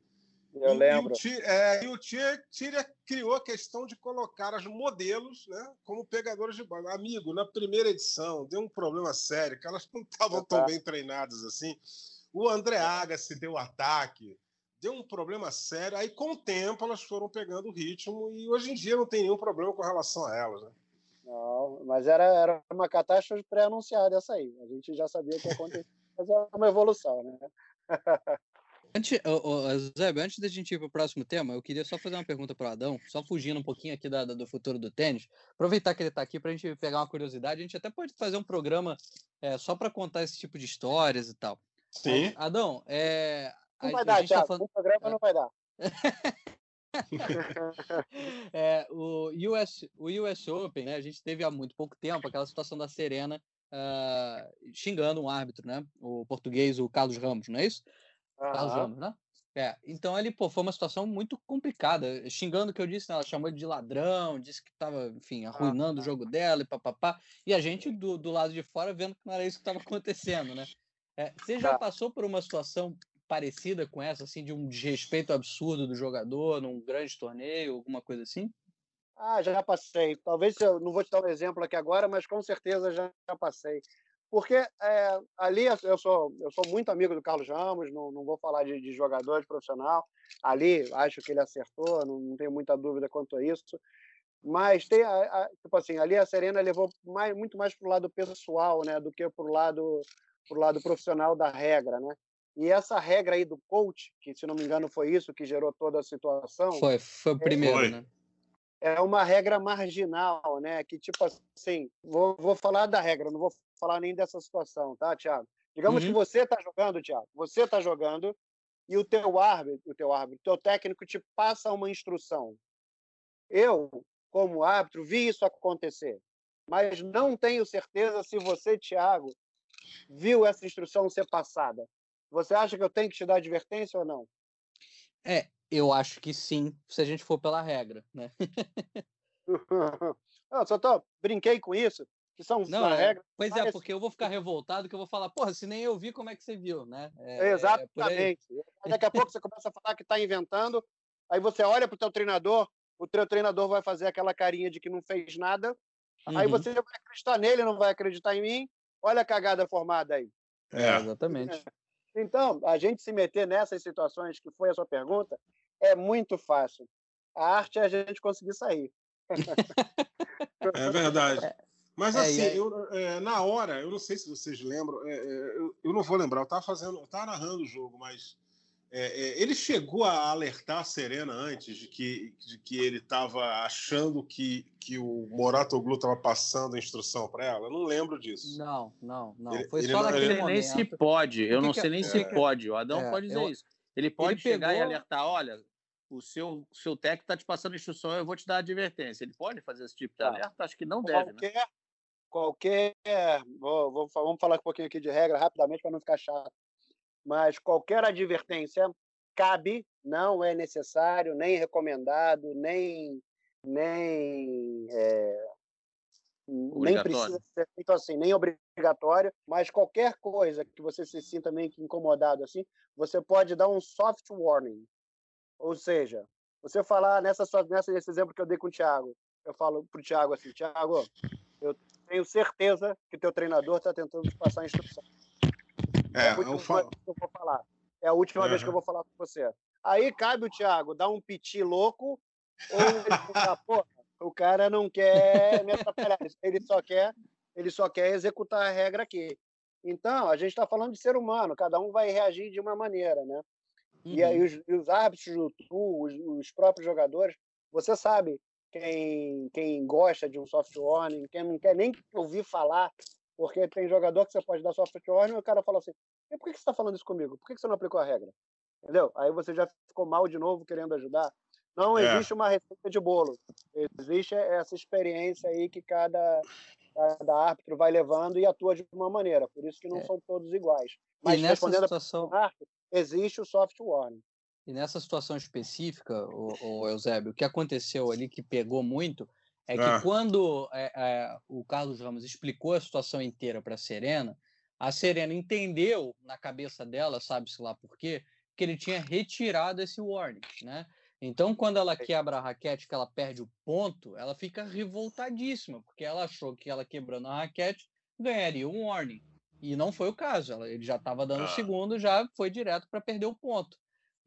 Eu e, lembro. E o, é, o Tiric criou a questão de colocar as modelos né, como pegadores de bola. Amigo, na primeira edição deu um problema sério, que elas não estavam tão bem treinadas assim. O André Agassi deu ataque deu um problema sério. Aí, com o tempo, elas foram pegando o ritmo e hoje em dia não tem nenhum problema com relação a elas. Né? Não, mas era, era uma catástrofe pré-anunciada essa aí. A gente já sabia que ia acontecer, mas é uma evolução, né? Antes, Zé, antes da gente ir para o próximo tema, eu queria só fazer uma pergunta para o Adão, só fugindo um pouquinho aqui da, da, do futuro do tênis. Aproveitar que ele está aqui para a gente pegar uma curiosidade. A gente até pode fazer um programa é, só para contar esse tipo de histórias e tal. Sim. Adão, é, não a, vai a dar, Thiago. Tá falando... O programa é. não vai dar. é, o, US, o US Open, né? A gente teve há muito pouco tempo aquela situação da Serena uh, xingando um árbitro, né? O português, o Carlos Ramos, não é isso? Uhum. Carlos Ramos, né? É, então ele, pô, foi uma situação muito complicada, xingando o que eu disse, né, ela chamou ele de ladrão, disse que estava, enfim, arruinando o jogo dela e papapá, e a gente do, do lado de fora vendo que não era isso que estava acontecendo, né? É, você já tá. passou por uma situação parecida com essa, assim, de um desrespeito absurdo do jogador num grande torneio, alguma coisa assim? Ah, já passei. Talvez eu não vou te dar um exemplo aqui agora, mas com certeza já, já passei. Porque é, ali eu sou, eu sou muito amigo do Carlos Ramos, não, não vou falar de, de jogador, de profissional. Ali acho que ele acertou, não, não tenho muita dúvida quanto a isso. Mas tem, a, a, tipo assim, ali a Serena levou mais, muito mais para o lado pessoal, né, do que para o lado, pro lado profissional da regra, né? E essa regra aí do coach, que se não me engano foi isso que gerou toda a situação. Foi, foi o primeiro, é, né? É uma regra marginal, né? Que tipo assim, vou, vou falar da regra, não vou falar nem dessa situação, tá, Thiago? Digamos uhum. que você está jogando, Thiago, você está jogando e o teu árbitro, o teu árbitro, o teu técnico te passa uma instrução. Eu, como árbitro, vi isso acontecer, mas não tenho certeza se você, Thiago, viu essa instrução ser passada. Você acha que eu tenho que te dar advertência ou não? É, eu acho que sim, se a gente for pela regra, né? eu só tô, brinquei com isso, que são não, é, regras. Pois é, porque eu vou ficar revoltado que eu vou falar, porra, se nem eu vi, como é que você viu, né? É, é Exatamente. É daqui a pouco você começa a falar que está inventando, aí você olha para o teu treinador, o teu treinador vai fazer aquela carinha de que não fez nada, uhum. aí você vai acreditar nele, não vai acreditar em mim, olha a cagada formada aí. É, exatamente. Então, a gente se meter nessas situações, que foi a sua pergunta, é muito fácil. A arte é a gente conseguir sair. É verdade. É. Mas é, assim, é, eu, é, na hora, eu não sei se vocês lembram, é, é, eu, eu, não vou lembrar, eu estava fazendo, eu estava narrando o jogo, mas ele chegou a alertar a Serena antes de que, de que ele estava achando que, que o Moratoglu estava passando a instrução para ela? Eu não lembro disso. Não, não, não. Ele, Foi só naquele momento. nem se pode, eu não sei nem se pode. O Adão pode dizer eu, isso. Ele pode ele chegar pegou... e alertar, olha, o seu, seu técnico está te passando instrução, eu vou te dar advertência. Ele pode fazer esse tipo de tá. alerta? Acho que não deve, qualquer, né? Qualquer. Vou, vou, vamos falar um pouquinho aqui de regra rapidamente para não ficar chato. Mas qualquer advertência cabe, não é necessário, nem recomendado, nem. nem é, nem precisa ser feito assim, nem obrigatório, mas qualquer coisa que você se sinta meio que incomodado assim, você pode dar um soft warning. Ou seja, você falar nessa, nessa nesse exemplo que eu dei com o Thiago, eu falo para o Thiago assim, Thiago, eu tenho certeza que teu treinador está tentando te passar a instrução. É, é a última eu falo... vez que eu vou falar. É a última uhum. vez que eu vou falar com você. Aí cabe o Thiago dar um piti louco ou ele falar, pô, o cara não quer me atrapalhar, ele só quer, ele só quer executar a regra aqui. Então, a gente está falando de ser humano, cada um vai reagir de uma maneira, né? Uhum. E aí os, os árbitros do tour, os, os, próprios jogadores, você sabe quem, quem gosta de um soft warning, quem não quer nem ouvir falar, porque tem jogador que você pode dar soft warning e o cara fala assim, e por que você está falando isso comigo? Por que você não aplicou a regra? Entendeu? Aí você já ficou mal de novo querendo ajudar. Não é. existe uma receita de bolo. Existe essa experiência aí que cada, cada árbitro vai levando e atua de uma maneira. Por isso que não é. são todos iguais. Mas e nessa situação... existe o soft warning. E nessa situação específica, o, o Eusébio, o que aconteceu ali que pegou muito é que ah. quando é, é, o Carlos Ramos explicou a situação inteira para a Serena, a Serena entendeu na cabeça dela, sabe-se lá por quê, que ele tinha retirado esse warning, né? Então, quando ela quebra a raquete, que ela perde o ponto, ela fica revoltadíssima, porque ela achou que ela quebrando a raquete ganharia um warning. E não foi o caso. Ela, ele já estava dando o ah. segundo, já foi direto para perder o ponto.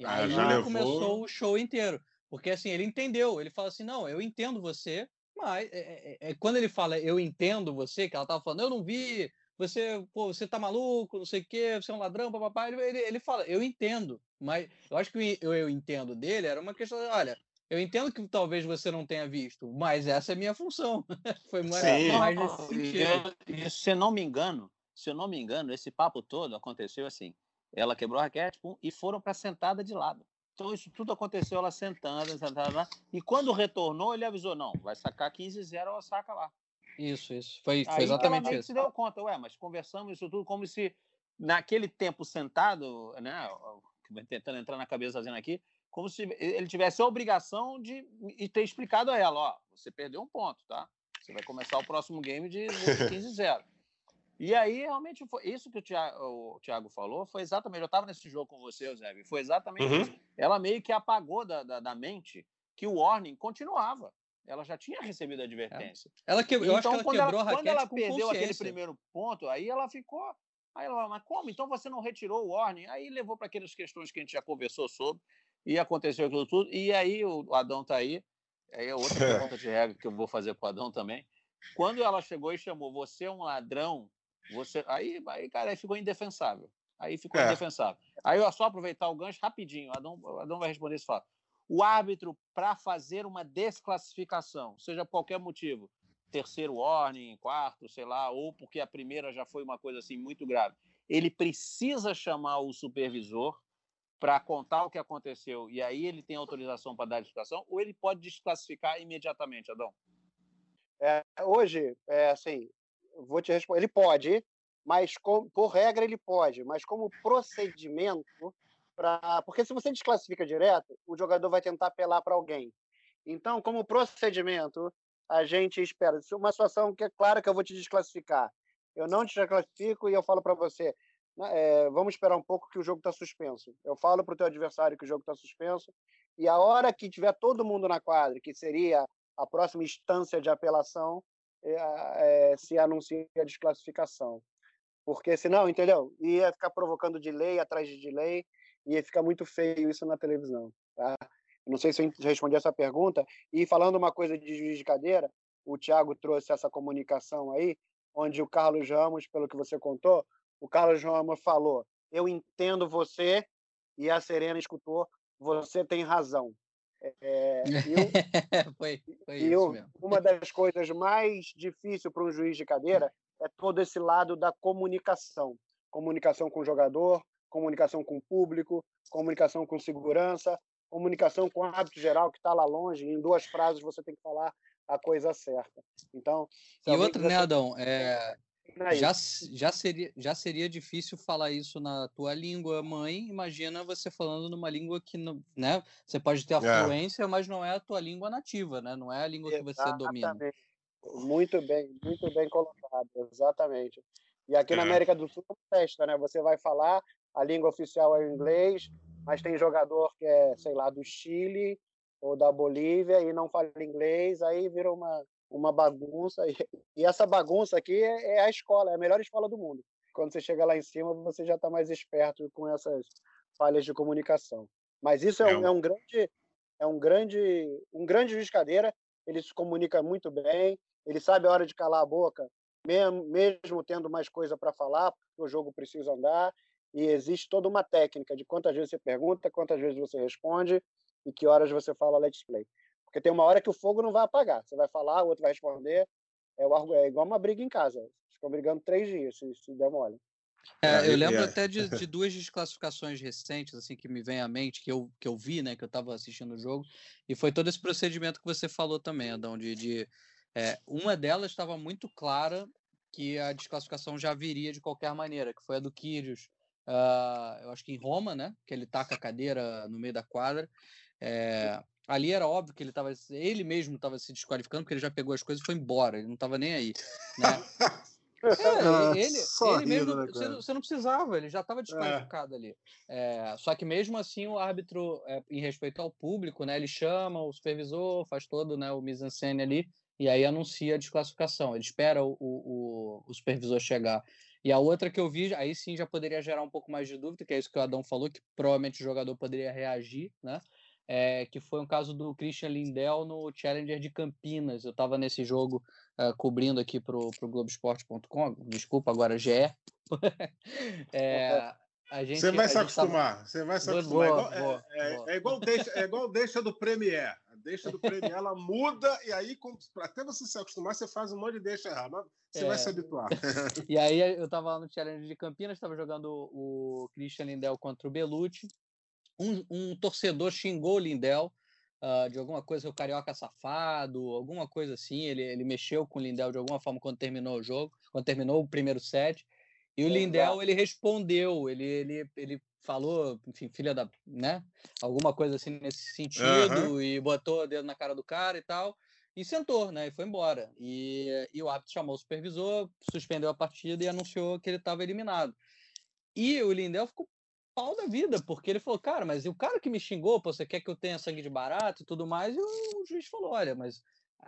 E ah, aí já começou o show inteiro. Porque assim, ele entendeu, ele fala assim: não, eu entendo você, mas é, é, é, é quando ele fala eu entendo você, que ela tava falando, eu não vi, você, pô, você tá maluco, não sei o quê, você é um ladrão, papapá. Ele, ele fala, eu entendo, mas eu acho que o eu, eu entendo dele era uma questão, olha, eu entendo que talvez você não tenha visto, mas essa é a minha função. Foi mais, Sim. mais nesse sentido. Eu, se eu não me engano, se eu não me engano, esse papo todo aconteceu assim. Ela quebrou a raquete pum, e foram para sentada de lado. Então isso tudo aconteceu ela sentando, sentando lá. E quando retornou, ele avisou: não, vai sacar 15-0, ela saca lá. Isso, isso. Foi, foi exatamente ela isso. se deu conta, ué, mas conversamos isso tudo como se naquele tempo sentado, né? Tentando entrar na cabeça fazendo aqui, como se ele tivesse a obrigação de, de ter explicado a ela: ó, você perdeu um ponto, tá? Você vai começar o próximo game de 15-0. E aí, realmente, foi isso que o Thiago, o Thiago falou, foi exatamente. Eu estava nesse jogo com você, Zé, foi exatamente uhum. isso. Ela meio que apagou da, da, da, mente que o warning continuava. Ela já tinha recebido a advertência. Ela que, eu então, acho que ela quando quebrou ela, a Quando ela perdeu aquele primeiro ponto, aí ela ficou. Aí ela falou, mas como? Então você não retirou o warning? Aí levou para aquelas questões que a gente já conversou sobre, e aconteceu aquilo tudo. E aí o Adão está aí. Aí é outra pergunta de regra que eu vou fazer para o Adão também. Quando ela chegou e chamou você é um ladrão, você aí, aí cara, aí ficou indefensável. Aí ficou é. indefensável. Aí eu só aproveitar o gancho rapidinho. Adão, Adão vai responder esse fato. O árbitro, para fazer uma desclassificação, seja por qualquer motivo, terceiro warning, quarto, sei lá, ou porque a primeira já foi uma coisa assim muito grave, ele precisa chamar o supervisor para contar o que aconteceu e aí ele tem autorização para dar a desclassificação, ou ele pode desclassificar imediatamente, Adão? É, hoje, é assim, vou te responder. Ele pode, mas com, por regra ele pode, mas como procedimento, pra, porque se você desclassifica direto, o jogador vai tentar apelar para alguém. Então, como procedimento, a gente espera. Se uma situação que é clara que eu vou te desclassificar, eu não te desclassifico e eu falo para você, né, é, vamos esperar um pouco que o jogo está suspenso. Eu falo para o teu adversário que o jogo está suspenso e a hora que tiver todo mundo na quadra, que seria a próxima instância de apelação, é, se anuncia a desclassificação. Porque senão, entendeu? Ia ficar provocando delay atrás de delay, ia ficar muito feio isso na televisão. Tá? Não sei se eu respondi essa pergunta. E falando uma coisa de juiz de cadeira, o Thiago trouxe essa comunicação aí, onde o Carlos Ramos, pelo que você contou, o Carlos Ramos falou: Eu entendo você, e a Serena escutou: Você tem razão. É, foi, foi e isso mesmo. Uma das coisas mais difíceis para um juiz de cadeira é todo esse lado da comunicação. Comunicação com o jogador, comunicação com o público, comunicação com segurança, comunicação com o árbitro geral que está lá longe. Em duas frases você tem que falar a coisa certa. Então. E outra, né, Adão? É, já, já, seria, já seria difícil falar isso na tua língua mãe. Imagina você falando numa língua que não, né? Você pode ter a é. fluência, mas não é a tua língua nativa, né? Não é a língua que você domina. Muito bem, muito bem colocado, exatamente. E aqui é. na América do Sul festa, né? Você vai falar, a língua oficial é o inglês, mas tem jogador que é, sei lá, do Chile ou da Bolívia e não fala inglês, aí vira uma uma bagunça. E, e essa bagunça aqui é, é, a escola, é a melhor escola do mundo. Quando você chega lá em cima, você já está mais esperto com essas falhas de comunicação. Mas isso é, é, um, é um grande, é um grande, um grande juiz cadeira. Ele se comunica muito bem. Ele sabe a hora de calar a boca, mesmo, mesmo tendo mais coisa para falar, porque o jogo precisa andar. E existe toda uma técnica de quantas vezes você pergunta, quantas vezes você responde e que horas você fala let's play. Porque tem uma hora que o fogo não vai apagar. Você vai falar, o outro vai responder. É, é igual uma briga em casa. Ficam brigando três dias, se, se der mole. É, eu lembro até de, de, duas desclassificações recentes, assim, que me vem à mente, que eu, que eu vi, né, que eu estava assistindo o jogo, e foi todo esse procedimento que você falou também, Adão, de, de é, uma delas estava muito clara que a desclassificação já viria de qualquer maneira, que foi a do Kyrgios, uh, eu acho que em Roma, né, que ele taca a cadeira no meio da quadra, é, ali era óbvio que ele tava, ele mesmo estava se desqualificando, porque ele já pegou as coisas e foi embora, ele não estava nem aí. Né? É, ele, ele mesmo, né, você, você, não precisava, ele já estava desqualificado é. ali. É, só que mesmo assim o árbitro, é, em respeito ao público, né, ele chama o supervisor, faz todo né, o mise-en-scène ali, e aí anuncia a desclassificação. Ele espera o, o, o supervisor chegar. E a outra que eu vi, aí sim já poderia gerar um pouco mais de dúvida, que é isso que o Adão falou, que provavelmente o jogador poderia reagir, né? É, que foi um caso do Christian Lindell no Challenger de Campinas. Eu estava nesse jogo uh, cobrindo aqui para o Globoesporte.com, desculpa, agora GE. é, gente, Você vai se acostumar, tava... você vai se acostumar. Boa, é, igual, boa, é, boa. é, igual deixa, é igual deixa do Premiere. A deixa do Premiere ela muda e aí, até você se acostumar, você faz um monte de deixa errado. Mas você vai é. se habituar. E aí eu estava lá no Challenge de Campinas, estava jogando o Christian Lindell contra o Belucci um, um torcedor xingou o Lindel uh, de alguma coisa, o carioca safado, alguma coisa assim. Ele, ele mexeu com o Lindel de alguma forma quando terminou o jogo, quando terminou o primeiro set. E o é Lindel, ele respondeu, ele, ele, ele falou, enfim, filha da, né? Alguma coisa assim nesse sentido, uhum. e botou o dedo na cara do cara e tal, e sentou, né? E foi embora. E, e o árbitro chamou o supervisor, suspendeu a partida e anunciou que ele estava eliminado. E o Lindel ficou pau da vida, porque ele falou, cara, mas o cara que me xingou, pô, você quer que eu tenha sangue de barato e tudo mais, e o, juiz falou, olha, mas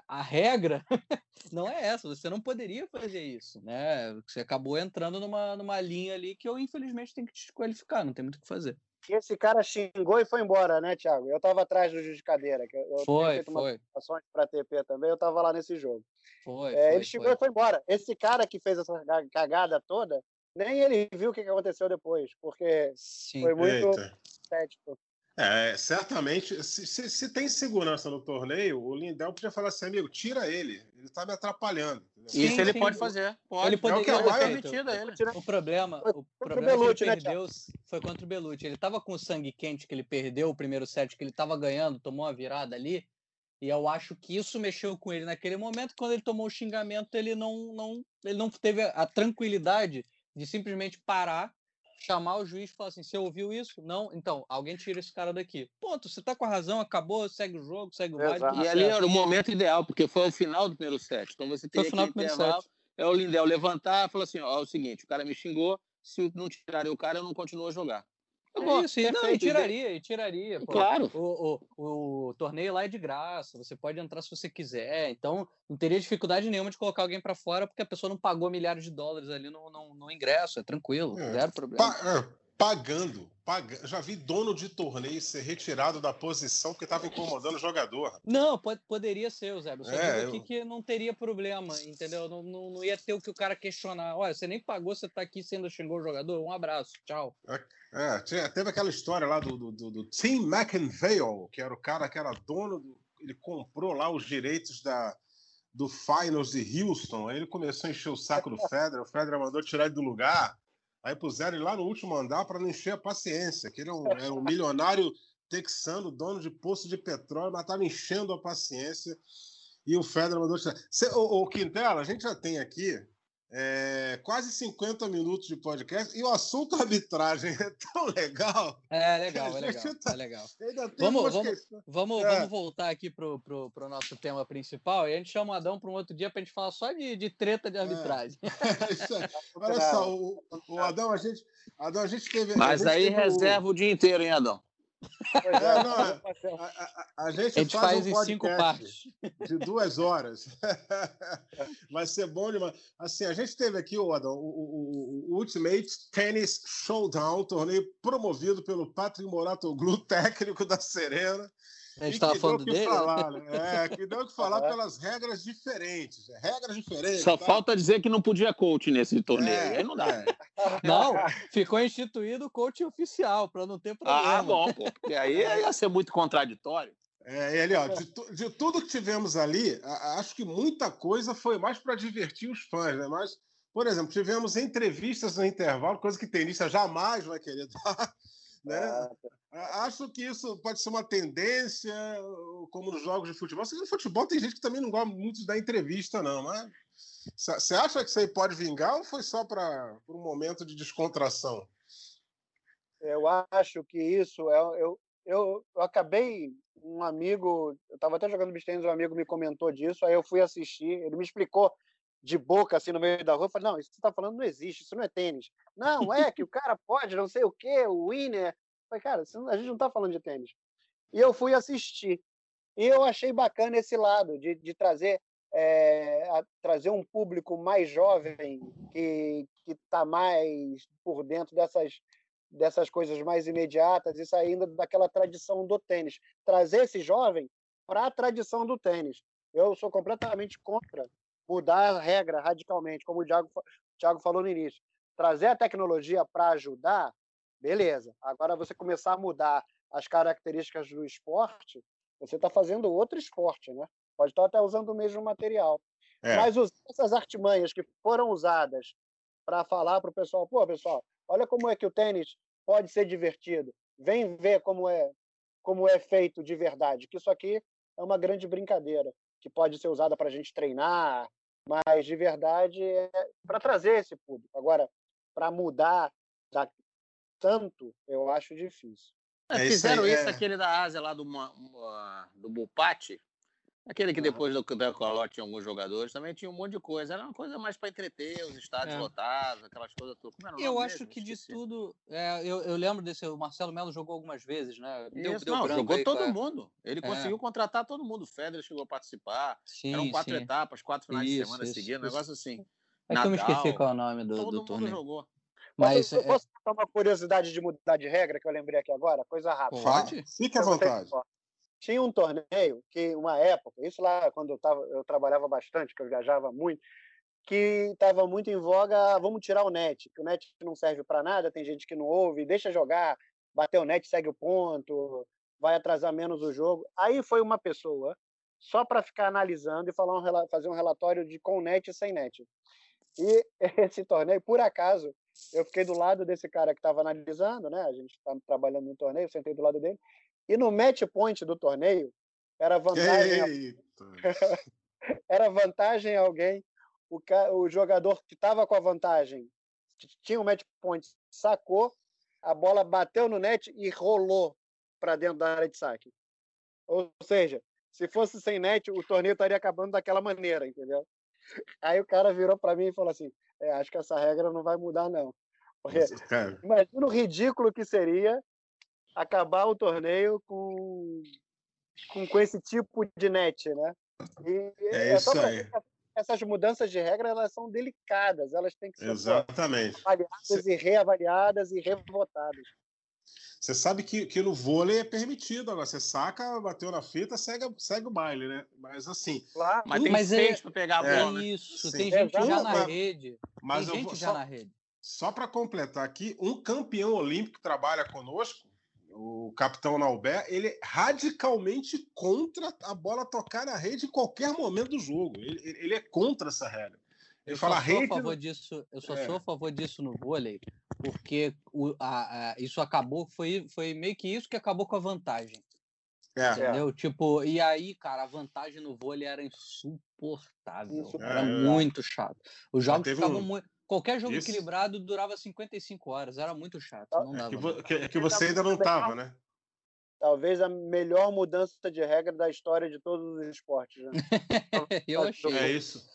a regra não é essa, você não poderia fazer isso, né? Você acabou entrando numa, numa linha ali que eu, infelizmente, tenho que te desqualificar, não tem muito o que fazer. E esse cara xingou e foi embora, né, Thiago? Eu tava atrás do juiz de cadeira, que eu foi, feito foi. umas para TP também, eu tava lá nesse jogo. Foi, é, foi ele xingou foi. e foi embora. Esse cara que fez essa cagada toda, nem ele viu o que aconteceu depois, porque Sim. foi muito estético. É, certamente, se, se, se, tem segurança no torneio, o Lindel podia falar assim, amigo, tira ele, ele está me atrapalhando. Sim, Isso ele sim. pode fazer. Pode. Ele poderia é ter permitido ele. O problema, o problema Belucci, é que ele né, perdeu né, foi contra o Belucci. Ele estava com sangue quente, que ele perdeu o primeiro set, que ele estava ganhando, tomou uma virada ali, e eu acho que isso mexeu com ele naquele momento. Quando ele tomou o xingamento, ele não, não, ele não teve a tranquilidade de simplesmente parar, chamar o juiz e falar assim: você ouviu isso? Não? Então, alguém tira esse cara daqui. Ponto, você tá com a razão, acabou, segue o jogo, segue o baile. E ali era o momento ideal, porque foi o final do primeiro set. Então você tem que intervalo, é o Lindel levantar e falar assim: ó, é o seguinte, o cara me xingou, se não tirarem o cara, eu não continuo a jogar. É isso, não, e tiraria, e tiraria. Pô. Claro. O, o, o, torneio lá é de graça, você pode entrar se você quiser. Então, não teria dificuldade nenhuma de colocar alguém para fora, porque a pessoa não pagou milhares de dólares ali no, no, no ingresso, é tranquilo, é. zero problema. Pa é, pagando. Já vi dono de torneio ser retirado da posição porque estava incomodando o jogador. Não, pode, poderia ser, Zé. Eu só é, eu... que não teria problema, entendeu? Não, não, não, ia ter o que o cara questionar. Olha, você nem pagou, você está aqui sendo xingou o jogador. Um abraço, tchau. É. É, tinha, teve aquela história lá do, do, do, Tim McInvale, que era o cara que era dono, do, ele comprou lá os direitos da, do Finals de Houston, aí ele começou a encher o saco do Federer, o Federer mandou tirar ele do lugar, aí puseram ele lá no último andar para não encher a paciência, que ele é um, é um milionário texano, dono de poço de petróleo, mas estava enchendo a paciência, e o Federer mandou. Cê, o, o Quintela, a gente já tem aqui é, quase 50 minutos de podcast e o assunto arbitragem é tão legal. É legal, é legal. Tá, é legal. Vamos, vamos, vamos, é. vamos, voltar aqui pro, pro, pro, nosso tema principal e a gente chama o Adão para um outro dia para a gente falar só de, de treta de é. arbitragem. É. Olha só, o, o, Adão, a gente, Adão, a gente teve. Mas gente aí reserva o... o dia inteiro, hein, Adão? É, não, a, a, a, gente, a gente faz, faz um em cinco partes. De duas horas. Vai ser bom demais. Assim, a gente teve aqui, o, Adão, o, o, o Ultimate Tennis Showdown, torneio promovido pelo Patrick Moratoglu, técnico da Serena. A gente estava falando que dele. Falar, né? É, que deu que falar pelas regras diferentes. É, regras diferentes. Só tá? falta dizer que não podia coach nesse torneio. É, Aí não dá. É. Não, ficou instituído coach oficial, para não ter problema. Ah, bom, pô, porque aí ia ser muito contraditório. É, ele, ó, de, de, tudo que tivemos ali, acho que muita coisa foi mais para divertir os fãs, né? Mas, por exemplo, tivemos entrevistas no intervalo, coisa que tenista jamais vai querer dar. Né? Ah, Acho que isso pode ser uma tendência, como nos jogos de futebol. No futebol tem gente que também não gosta muito da entrevista, não, mas você acha que isso aí pode vingar ou foi só para um momento de descontração? Eu acho que isso é. Eu, eu, eu acabei. Um amigo, eu estava até jogando beach um amigo me comentou disso, aí eu fui assistir, ele me explicou de boca assim no meio da rua, falei, não, isso que você está falando não existe, isso não é tênis. Não, é que o cara pode, não sei o quê, o winner. Falei, cara, a gente não está falando de tênis. E eu fui assistir. E eu achei bacana esse lado de, de trazer é, trazer um público mais jovem que está mais por dentro dessas, dessas coisas mais imediatas e saindo daquela tradição do tênis. Trazer esse jovem para a tradição do tênis. Eu sou completamente contra mudar a regra radicalmente, como o Thiago, o Thiago falou no início. Trazer a tecnologia para ajudar, beleza. Agora, você começar a mudar as características do esporte, você está fazendo outro esporte, né? Pode estar até usando o mesmo material. É. Mas essas artimanhas que foram usadas para falar para o pessoal, pô, pessoal, olha como é que o tênis pode ser divertido. Vem ver como é como é feito de verdade. Que isso aqui é uma grande brincadeira que pode ser usada para a gente treinar, mas de verdade é para trazer esse público. Agora, para mudar da, tanto, eu acho difícil. É, fizeram isso, aí, isso é... aquele da Ásia lá do, do Bupati, Aquele que depois do Decolote tinha alguns jogadores, também tinha um monte de coisa. Era uma coisa mais para entreter, os estádios é. lotados, aquelas coisas tudo. eu acho mesmo? que de tudo. É, eu, eu, lembro desse. O Marcelo Melo jogou algumas vezes, né? Deu, Isso, deu não, jogou aí, todo mundo. Ele é. conseguiu contratar todo mundo. O Federer chegou a participar. Sim, Eram quatro sim. etapas, quatro finais isso, de semana seguidos, um negócio assim. É Nadal, que eu me esqueci qual é o nome do, todo do torneio. jogou. Mas, eu posso contar uma curiosidade de mudar de regra que eu lembrei aqui agora? Coisa rápida. Pode? Fique à vontade. Tinha um torneio que, uma época, isso lá quando eu, tava, eu trabalhava bastante, que eu viajava muito, que estava muito em voga, vamos tirar o net, que o net não serve para nada, tem gente que não ouve, deixa jogar, bater o net, segue o ponto, vai atrasar menos o jogo. Aí foi uma pessoa só para ficar analisando e falar um, fazer um relatório de com net e sem net. E esse torneio, por acaso, eu fiquei do lado desse cara que estava analisando, né? A gente está trabalhando no torneio, sentei do lado dele. E no match point do torneio, era vantagem. era vantagem alguém. O, ca... o jogador que estava com a vantagem tinha o um match point, sacou, a bola bateu no net e rolou para dentro da área de saque. Ou seja, se fosse sem net, o torneio estaria acabando daquela maneira, entendeu? Aí o cara virou para mim e falou assim: é, acho que essa regra não vai mudar, não. Porque, imagina o ridículo que seria acabar o torneio com, com, com esse tipo de net, né? E é, é isso aí. Essas mudanças de regra elas são delicadas, elas têm que ser Exatamente. avaliadas Cê... e reavaliadas e revotadas. Você sabe que, que no vôlei é permitido agora. Você saca, bateu na fita, segue, segue o baile, né? Mas assim. Claro. Mas tem mas é, para pegar a bola. É, isso, Sim. tem gente já na mas, rede. Mas tem gente vou, já só, na rede. Só para completar aqui, um campeão olímpico que trabalha conosco, o capitão Nauber, ele é radicalmente contra a bola tocar na rede em qualquer momento do jogo. Ele, ele é contra essa regra. Ele eu fala só rede. A favor disso, eu só é. sou a favor disso no vôlei, porque o, a, a, isso acabou, foi, foi meio que isso que acabou com a vantagem. É. Entendeu? Tipo, e aí, cara, a vantagem no vôlei era insuportável. Era é, muito chato. Os jogos ficavam um... muito. Qualquer jogo Isso. equilibrado durava 55 horas, era muito chato. Não é, que, que, é que você ainda não estava, né? Talvez a melhor mudança de regra da história de todos os esportes. Né? Eu achei. É isso.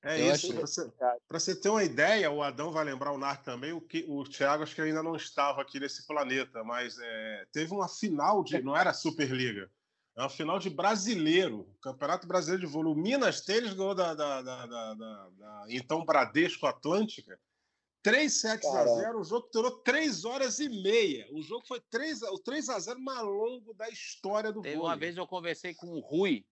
É Eu isso. Para você, você, ter uma ideia, o Adão vai lembrar o Nar também, o, que, o Thiago acho que ainda não estava aqui nesse planeta, mas é, teve uma final de. Não era Superliga. É uma final de brasileiro, Campeonato Brasileiro de Vôlei. Minas Tênis ganhou da, da, da, da, da então Bradesco Atlântica. 3 sets a 0, o jogo durou 3 horas e meia. O jogo foi 3, o 3 a 0 mais longo da história do Teve vôlei. Uma vez eu conversei com o Rui,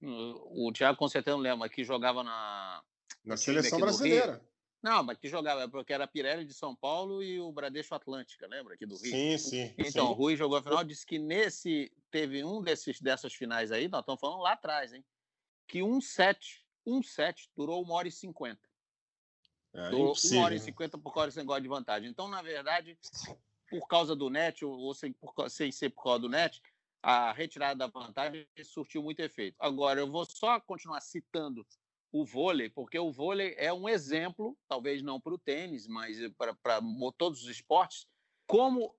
o Thiago com certeza lembra, que jogava na, na seleção brasileira. Não, mas que jogava, porque era Pirelli de São Paulo e o Bradesco Atlântica, lembra aqui do Rio? Sim, sim. Então, sim. o Rui jogou a final, disse que nesse teve um desses dessas finais aí, nós estamos falando lá atrás, hein? Que um set, um set durou uma hora e cinquenta. É, durou impossível. uma hora e cinquenta por causa desse negócio de vantagem. Então, na verdade, por causa do net, ou sem, por, sem ser por causa do net, a retirada da vantagem surtiu muito efeito. Agora, eu vou só continuar citando o vôlei, porque o vôlei é um exemplo, talvez não para o tênis, mas para todos os esportes, como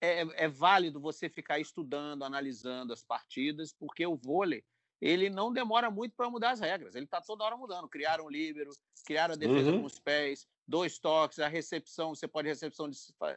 é, é, válido você ficar estudando, analisando as partidas, porque o vôlei ele não demora muito para mudar as regras. Ele está toda hora mudando. Criaram um líbero, criaram a defesa uhum. com os pés, dois toques, a recepção, você pode recepção de,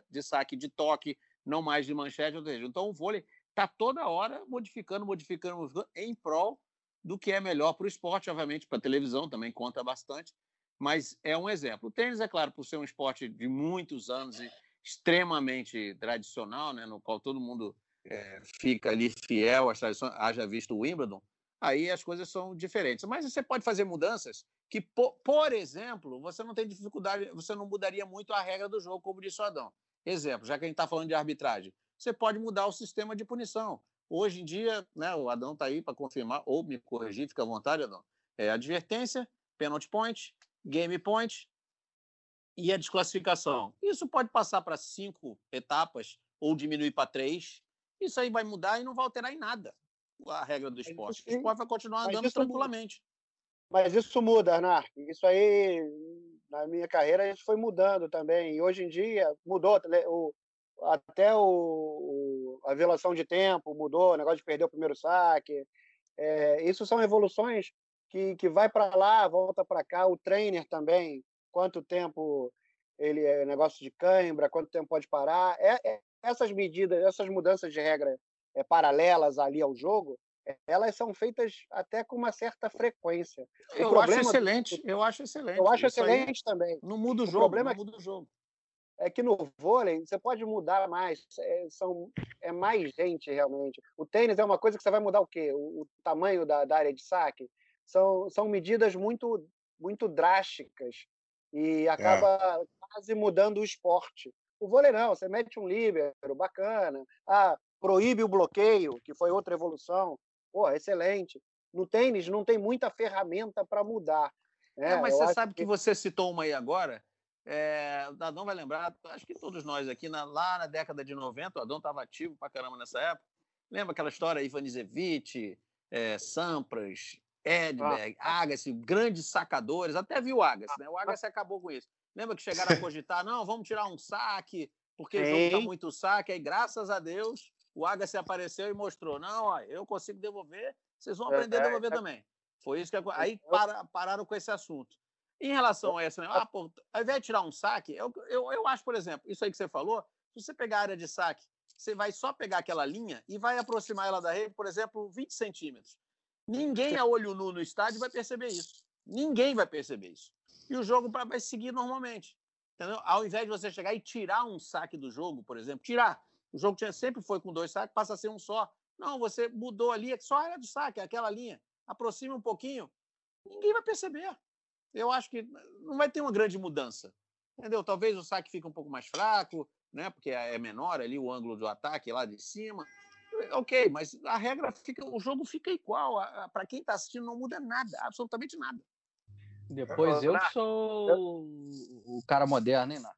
de saque de toque, não mais de manchete. Ou seja, então o vôlei está toda hora modificando, modificando, modificando em prol do que é melhor para o esporte, obviamente, para a televisão também conta bastante, mas é um exemplo. O tênis, é claro, por ser um esporte de muitos anos e extremamente tradicional, né, no qual todo mundo é, fica ali fiel às tradições, haja visto o Wimbledon, aí as coisas são diferentes. Mas você pode fazer mudanças que, por, por, exemplo, você não tem dificuldade, você não mudaria muito a regra do jogo, como disse o Adão. Exemplo, já que a gente está falando de arbitragem, você pode mudar o sistema de punição. Hoje em dia, né, o Adão está aí para confirmar, ou me corrigir, fica à vontade, Adão. É advertência, penalty point, game point e a desclassificação. Isso pode passar para cinco etapas ou diminuir para três. Isso aí vai mudar e não vai alterar em nada a regra do esporte. O esporte vai continuar andando tranquilamente. Mas isso muda, Arnar. Isso aí, na minha carreira, isso foi mudando também. E hoje em dia, mudou. O, até o, o, a violação de tempo mudou, o negócio de perder o primeiro saque. É, isso são evoluções que, que vai para lá, volta para cá. O trainer também, quanto tempo ele é negócio de cãibra, quanto tempo pode parar. É, é, essas medidas, essas mudanças de regra é, paralelas ali ao jogo, elas são feitas até com uma certa frequência. eu acho excelente, eu acho excelente. Eu acho excelente também. Não muda o, o jogo, problema não muda o jogo. É que no vôlei você pode mudar mais, é, são, é mais gente realmente. O tênis é uma coisa que você vai mudar o quê? O, o tamanho da, da, área de saque? São, são medidas muito, muito drásticas e acaba é. quase mudando o esporte. O vôlei não, você mete um líbero, bacana. Ah, proíbe o bloqueio, que foi outra evolução. Pô, excelente. No tênis não tem muita ferramenta para mudar. Né? É, mas Eu você sabe que... que... você citou uma aí agora. É, o Adão vai lembrar, acho que todos nós aqui, na, lá na década de 90, o Adão estava ativo pra caramba nessa época. Lembra aquela história Ivanisevic, é, Sampras, Edberg, ah. Agassi, grandes sacadores, até viu o Agassi, né? O Agassi acabou com isso. Lembra que chegaram a cogitar, não, vamos tirar um saque, porque o jogo tá muito saque, aí graças a Deus o Agassi apareceu e mostrou: não, ó, eu consigo devolver, vocês vão aprender a devolver também. Foi isso que aí para, pararam com esse assunto. Em relação a essa, né, ah, pô, ao invés de tirar um saque, eu, eu, eu acho, por exemplo, isso aí que você falou, se você pegar a área de saque, você vai só pegar aquela linha e vai aproximar ela da rede, por exemplo, 20 centímetros. Ninguém a olho nu no estádio vai perceber isso. Ninguém vai perceber isso. E o jogo vai seguir normalmente. Entendeu? Ao invés de você chegar e tirar um saque do jogo, por exemplo, tirar, o jogo tinha, sempre foi com dois saques, passa a ser um só. Não, você mudou ali, é só a área de saque, aquela linha. Aproxima um pouquinho, ninguém vai perceber. Eu acho que não vai ter uma grande mudança. Entendeu? Talvez o saque fique um pouco mais fraco, né? Porque é menor ali o ângulo do ataque lá de cima. Ok, mas a regra fica, o jogo fica igual. Para quem está assistindo, não muda nada, absolutamente nada. Depois eu que sou o cara moderno, hein, Nath?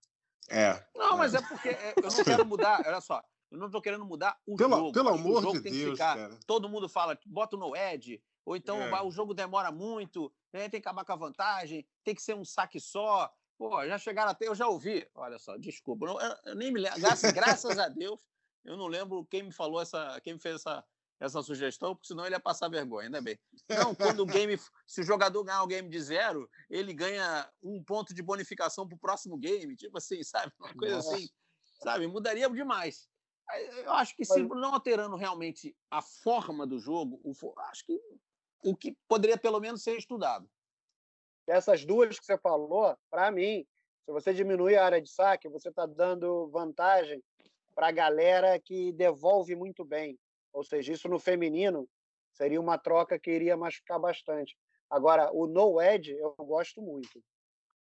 É. Não, mas é porque é, eu não quero mudar. Olha só, eu não estou querendo mudar o pelo, jogo. Pelo amor de Deus, cara. Todo mundo fala, bota no Ed, ou então é. o jogo demora muito, né, tem que acabar com a vantagem, tem que ser um saque só. Pô, já chegaram até, eu já ouvi. Olha só, desculpa, eu, eu nem me lembro. Graças, graças a Deus, eu não lembro quem me falou essa, quem me fez essa, essa sugestão, porque senão ele ia passar vergonha, ainda bem. Não, quando o game, se o jogador ganhar o game de zero, ele ganha um ponto de bonificação para o próximo game, tipo assim, sabe? Uma coisa Nossa. assim, sabe? Mudaria demais. Eu acho que se não alterando realmente a forma do jogo, acho que o que poderia pelo menos ser estudado. Essas duas que você falou, para mim, se você diminuir a área de saque, você está dando vantagem para a galera que devolve muito bem. Ou seja, isso no feminino seria uma troca que iria machucar bastante. Agora, o no edge eu gosto muito.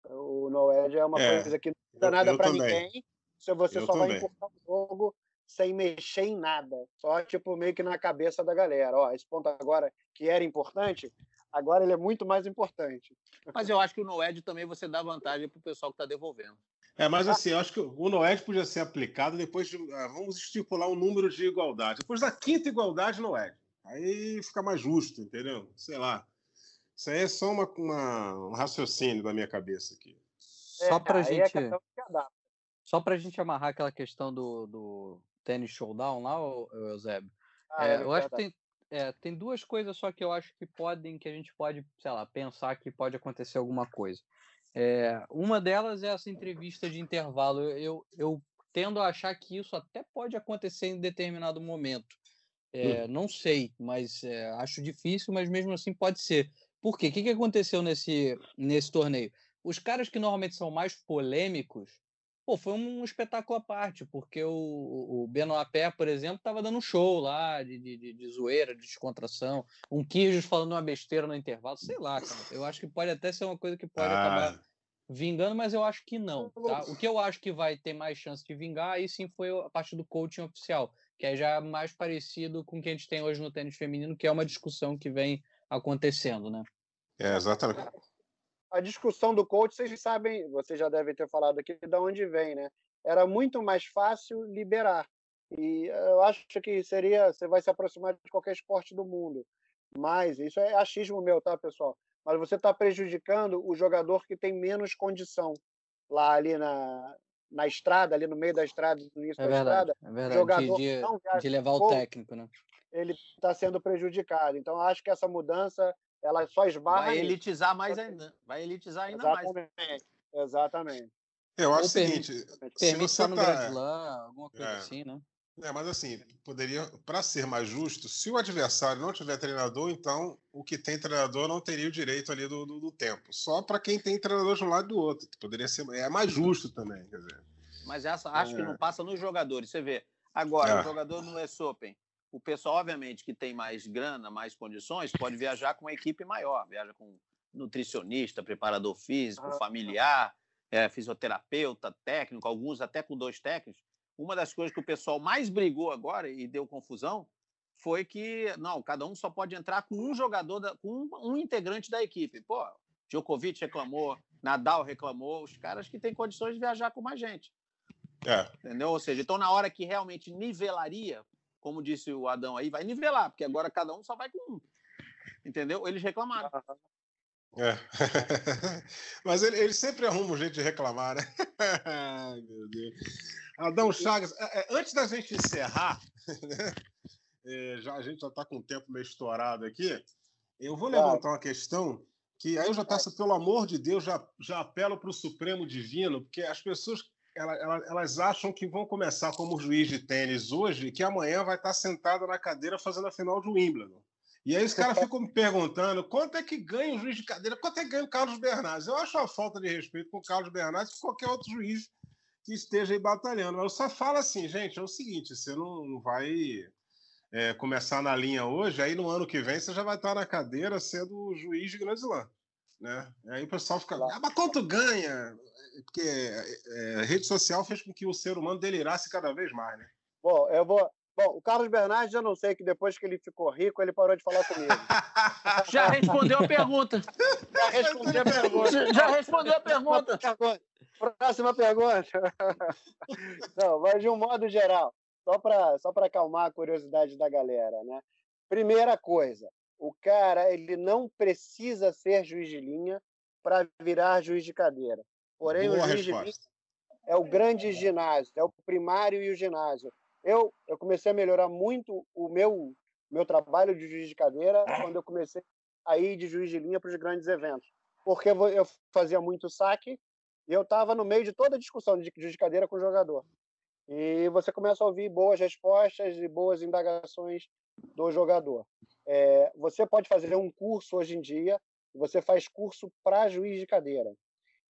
O no edge é uma é, coisa que não dá nada para ninguém. Se você eu só também. vai importar o jogo sem mexer em nada, só tipo meio que na cabeça da galera. Ó, esse ponto agora que era importante, agora ele é muito mais importante. Mas eu acho que o no edge também você dá vantagem para o pessoal que está devolvendo. É, mas assim, eu acho que o Noed podia ser aplicado depois de. Ah, vamos estipular um número de igualdade. Depois da quinta igualdade, Noed. Aí fica mais justo, entendeu? Sei lá. Isso aí é só uma, uma um raciocínio da minha cabeça aqui. Só é, para gente. É só para a gente amarrar aquela questão do, do tênis showdown lá, Eusébio. Ah, é, é, eu acho que tem, é, tem duas coisas só que eu acho que podem, que a gente pode, sei lá, pensar que pode acontecer alguma coisa. É, uma delas é essa entrevista de intervalo. Eu, eu tendo a achar que isso até pode acontecer em determinado momento. É, hum. Não sei, mas é, acho difícil, mas mesmo assim pode ser. Por quê? O que, que aconteceu nesse, nesse torneio? Os caras que normalmente são mais polêmicos, pô, foi um espetáculo à parte, porque o, o Benoit Pé, por exemplo, estava dando um show lá de, de, de, zoeira, de descontração, um Kirjos falando uma besteira no intervalo, sei lá, cara. Eu acho que pode até ser uma coisa que pode ah. acabar vingando, mas eu acho que não. Tá? O que eu acho que vai ter mais chance de vingar, aí sim foi a parte do coaching oficial, que é já mais parecido com o que a gente tem hoje no tênis feminino, que é uma discussão que vem acontecendo, né? É, exatamente. A discussão do coach, vocês sabem, vocês já devem ter falado aqui de onde vem, né? Era muito mais fácil liberar. E eu acho que seria, você vai se aproximar de qualquer esporte do mundo. Mas isso é achismo meu, tá, pessoal? Mas você está prejudicando o jogador que tem menos condição lá ali na, na estrada, ali no meio da estrada, no início é da verdade, estrada. É verdade, jogador de, de, de levar o técnico, né? Ele está sendo prejudicado. Então, acho que essa mudança ela só esbarra. Vai elitizar mais ainda. Vai elitizar ainda Exatamente. mais. Exatamente. Eu acho o seguinte: se você tá... no alguma coisa é. assim, né? É, mas assim, poderia, para ser mais justo, se o adversário não tiver treinador, então o que tem treinador não teria o direito ali do, do, do tempo. Só para quem tem treinador de um lado e do outro. Poderia ser. É mais justo também, quer dizer. Mas essa acho é. que não passa nos jogadores. Você vê, agora, é. o jogador no US Open, o pessoal, obviamente, que tem mais grana, mais condições, pode viajar com uma equipe maior, viaja com nutricionista, preparador físico, familiar, é, fisioterapeuta, técnico, alguns até com dois técnicos. Uma das coisas que o pessoal mais brigou agora e deu confusão foi que, não, cada um só pode entrar com um jogador, da, com um, um integrante da equipe. Pô, Djokovic reclamou, Nadal reclamou, os caras que têm condições de viajar com mais gente. É. Entendeu? Ou seja, então na hora que realmente nivelaria, como disse o Adão aí, vai nivelar, porque agora cada um só vai com um. Entendeu? Eles reclamaram. É. Mas ele, ele, sempre arruma um jeito de reclamar, né? Ai, meu Deus. Adão Chagas, é, é, antes da gente encerrar, né? já, a gente já está com o tempo meio estourado aqui, eu vou levantar uma questão que aí eu já peço, pelo amor de Deus, já, já apelo para o Supremo Divino, porque as pessoas elas, elas acham que vão começar como juiz de tênis hoje, que amanhã vai estar sentado na cadeira fazendo a final de Wimbledon. E aí os caras ficam me perguntando quanto é que ganha o juiz de cadeira, quanto é que ganha o Carlos Bernardes. Eu acho uma falta de respeito com o Carlos Bernardes que qualquer outro juiz que esteja aí batalhando. Eu só falo assim, gente, é o seguinte, você não vai é, começar na linha hoje, aí no ano que vem você já vai estar na cadeira sendo juiz de Grand Slam. Né? Aí o pessoal fica, ah, mas quanto ganha? Porque é, rede social fez com que o ser humano delirasse cada vez mais, né? Bom, eu vou. Bom, o Carlos Bernardes, eu não sei que depois que ele ficou rico, ele parou de falar comigo. Já respondeu a pergunta. Já respondeu a pergunta. Já respondeu a pergunta. Próxima pergunta. Não, mas de um modo geral, só para só acalmar a curiosidade da galera, né? Primeira coisa, o cara ele não precisa ser juiz de linha para virar juiz de cadeira. Porém, Boa o juiz resposta. é o grande ginásio, é o primário e o ginásio. Eu, eu comecei a melhorar muito o meu, meu trabalho de juiz de cadeira quando eu comecei a ir de juiz de linha para os grandes eventos. Porque eu fazia muito saque e eu estava no meio de toda a discussão de juiz de cadeira com o jogador. E você começa a ouvir boas respostas e boas indagações do jogador. É, você pode fazer um curso hoje em dia, você faz curso para juiz de cadeira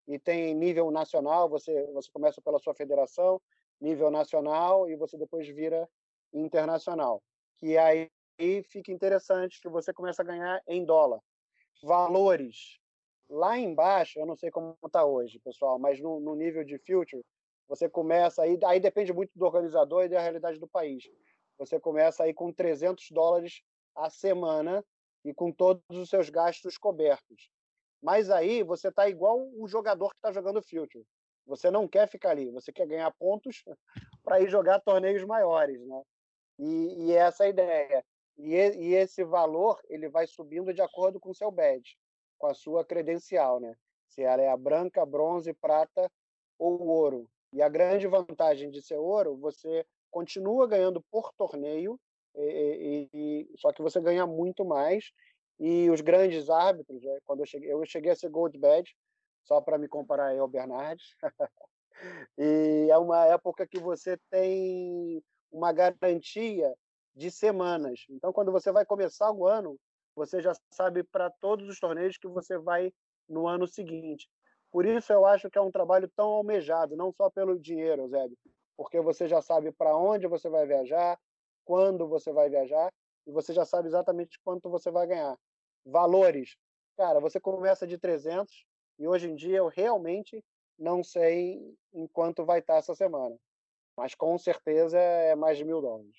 e tem nível nacional, você, você começa pela sua federação, nível nacional, e você depois vira internacional. Que aí fica interessante que você começa a ganhar em dólar. Valores. Lá embaixo, eu não sei como está hoje, pessoal, mas no, no nível de future, você começa aí, aí depende muito do organizador e da realidade do país. Você começa aí com 300 dólares a semana e com todos os seus gastos cobertos. Mas aí você está igual o jogador que está jogando Future. Você não quer ficar ali, você quer ganhar pontos para ir jogar torneios maiores, né? E, e essa é a ideia. E, e, esse valor ele vai subindo de acordo com o seu badge, com a sua credencial, né? Se ela é a branca, bronze, prata ou ouro. E a grande vantagem de ser ouro, você continua ganhando por torneio, e, e, só que você ganha muito mais e os grandes árbitros, né, quando eu cheguei, eu cheguei a ser Gold Badge, só para me comparar ao Bernardes. e é uma época que você tem uma garantia de semanas. Então, quando você vai começar o ano, você já sabe para todos os torneios que você vai no ano seguinte. Por isso, eu acho que é um trabalho tão almejado, não só pelo dinheiro, Zé, porque você já sabe para onde você vai viajar, quando você vai viajar, e você já sabe exatamente quanto você vai ganhar. Valores. Cara, você começa de 300 e hoje em dia eu realmente não sei em quanto vai estar essa semana. Mas com certeza é mais de mil dólares.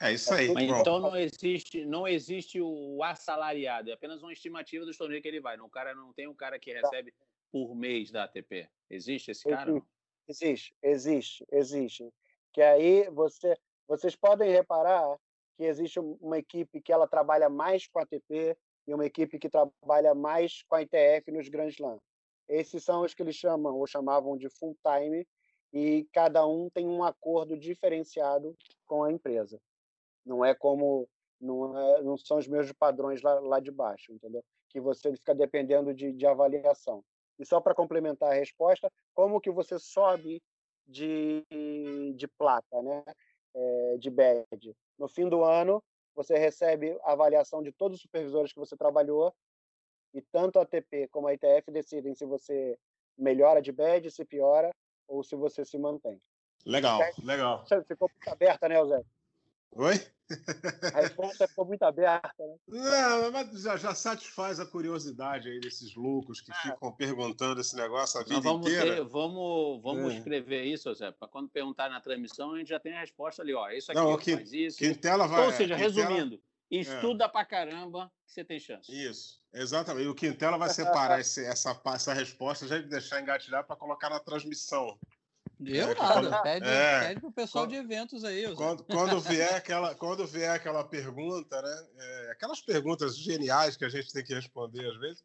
É isso aí. Mas então não existe, não existe o assalariado, é apenas uma estimativa do torneio que ele vai. Não, o cara não tem um cara que tá. recebe por mês da ATP. Existe esse cara? Existe, existe, existe. Que aí você, vocês podem reparar que existe uma equipe que ela trabalha mais com a ATP e uma equipe que trabalha mais com a ITF nos Grand Slam. Esses são os que eles chamam ou chamavam de full time e cada um tem um acordo diferenciado com a empresa. Não é como não, é, não são os mesmos padrões lá, lá de baixo, entendeu? Que você fica dependendo de, de avaliação. E só para complementar a resposta, como que você sobe de, de plata, né? É, de badge? No fim do ano, você recebe a avaliação de todos os supervisores que você trabalhou e tanto a ATP como a ITF decidem se você melhora de badge, se piora ou se você se mantém. Legal, legal. Ficou aberta, né, Zé? Oi? A resposta ficou muito aberta, né? Não, mas já, já satisfaz a curiosidade aí desses loucos que é. ficam perguntando esse negócio a vida vamos inteira. Ter, vamos vamos é. escrever isso, Zé, para quando perguntar na transmissão, a gente já tem a resposta ali, ó. Isso aqui Não, que, faz isso. Quintela vai, Ou seja, Quintela... resumindo, estuda é. pra caramba que você tem chance. Isso, exatamente. E o Quintela vai separar esse, essa, essa resposta, já deixar engatilhar para colocar na transmissão. Eu é, nada, quando, pede, é, pede pro pessoal quando, de eventos aí. Quando, quando, vier aquela, quando vier aquela pergunta, né? É, aquelas perguntas geniais que a gente tem que responder às vezes,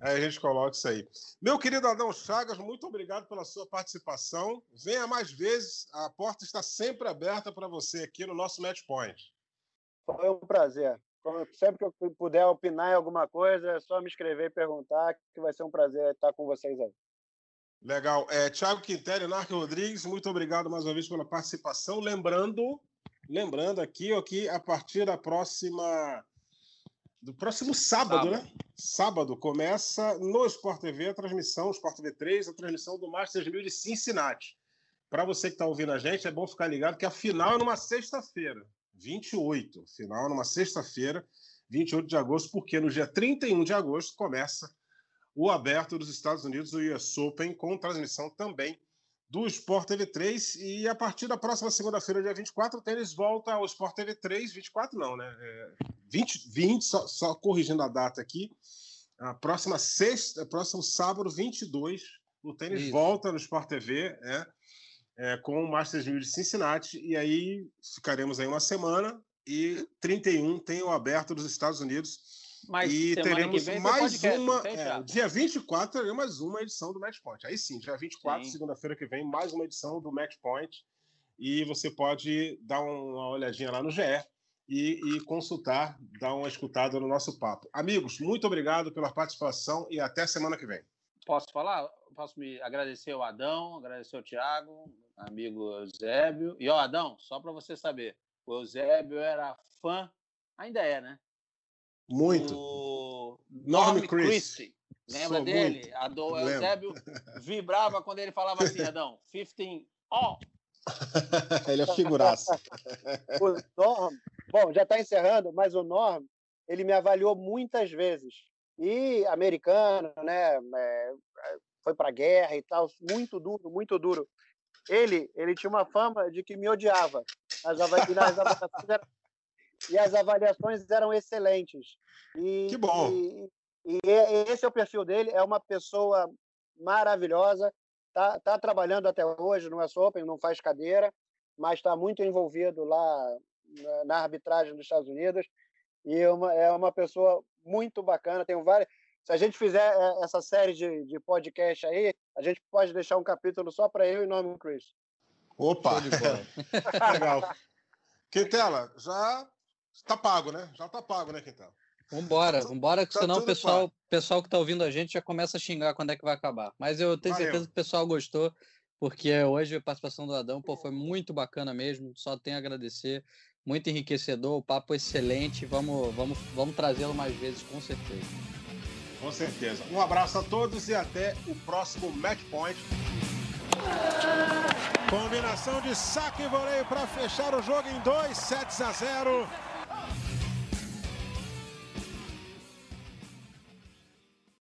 aí a gente coloca isso aí. Meu querido Adão Chagas, muito obrigado pela sua participação. Venha mais vezes, a porta está sempre aberta para você aqui no nosso Match Point. Foi um prazer. Sempre que eu puder opinar em alguma coisa, é só me escrever e perguntar, que vai ser um prazer estar com vocês aí. Legal. É, Tiago Quintelli, Narco Rodrigues, muito obrigado mais uma vez pela participação. Lembrando, lembrando aqui, ó, que a partir da próxima. Do próximo sábado, sábado. né? Sábado começa no Sport TV a transmissão, Sport TV 3, a transmissão do Masters 1000 de Cincinnati. Para você que está ouvindo a gente, é bom ficar ligado que a final é numa sexta-feira, 28. Final é numa sexta-feira, 28 de agosto, porque no dia 31 de agosto começa o aberto dos Estados Unidos, o US Open, com transmissão também do Sport TV 3. E a partir da próxima segunda-feira, dia 24, o tênis volta ao Sport TV 3. 24 não, né? É 20, 20 só, só corrigindo a data aqui. A próxima sexta, próximo sábado, 22, o tênis Isso. volta no Sport TV, é, é, com o Masters 1000 de Cincinnati. E aí ficaremos aí uma semana. E 31 tem o aberto dos Estados Unidos mas e teremos mais uma. É, dia 24 teremos mais uma edição do Match Point. Aí sim, dia 24, segunda-feira que vem, mais uma edição do Match Point. E você pode dar uma olhadinha lá no GE e, e consultar, dar uma escutada no nosso papo. Amigos, muito obrigado pela participação e até semana que vem. Posso falar? Posso me agradecer ao Adão, agradecer ao Tiago, amigo Eusébio. E, ó, Adão, só para você saber, o Eusébio era fã, ainda é, né? Muito. O Norm Christie. Lembra Sou dele? Muito. A do Eusébio vibrava quando ele falava assim, Adão, 15 ó. Oh. ele é figuraça. o Norm, bom, já está encerrando, mas o Norm, ele me avaliou muitas vezes. E americano, né? É, foi para guerra e tal, muito duro, muito duro. Ele, ele tinha uma fama de que me odiava. As, avaliações eram e as avaliações eram excelentes. E, que bom! E, e, esse é o perfil dele, é uma pessoa maravilhosa, tá, tá trabalhando até hoje no US Open, não faz cadeira, mas está muito envolvido lá na, na, arbitragem dos Estados Unidos e é uma, é uma pessoa muito bacana. Tem várias. Se a gente fizer é, essa série de, de podcast aí, a gente pode deixar um capítulo só para eu e nome Chris. Opa! Legal. Quintela, já Está pago, né? Já está pago, né, Quintela? Vambora, tá vambora, que tá senão o pessoal, pessoal que está ouvindo a gente já começa a xingar quando é que vai acabar. Mas eu tenho Valeu. certeza que o pessoal gostou. Porque hoje a participação do Adão pô, foi muito bacana mesmo. Só tenho a agradecer. Muito enriquecedor, o papo excelente. Vamos, vamos, vamos trazê-lo mais vezes, com certeza. Com certeza. Um abraço a todos e até o próximo Match Point. Combinação de saque e voleio para fechar o jogo em 2 sets a 0.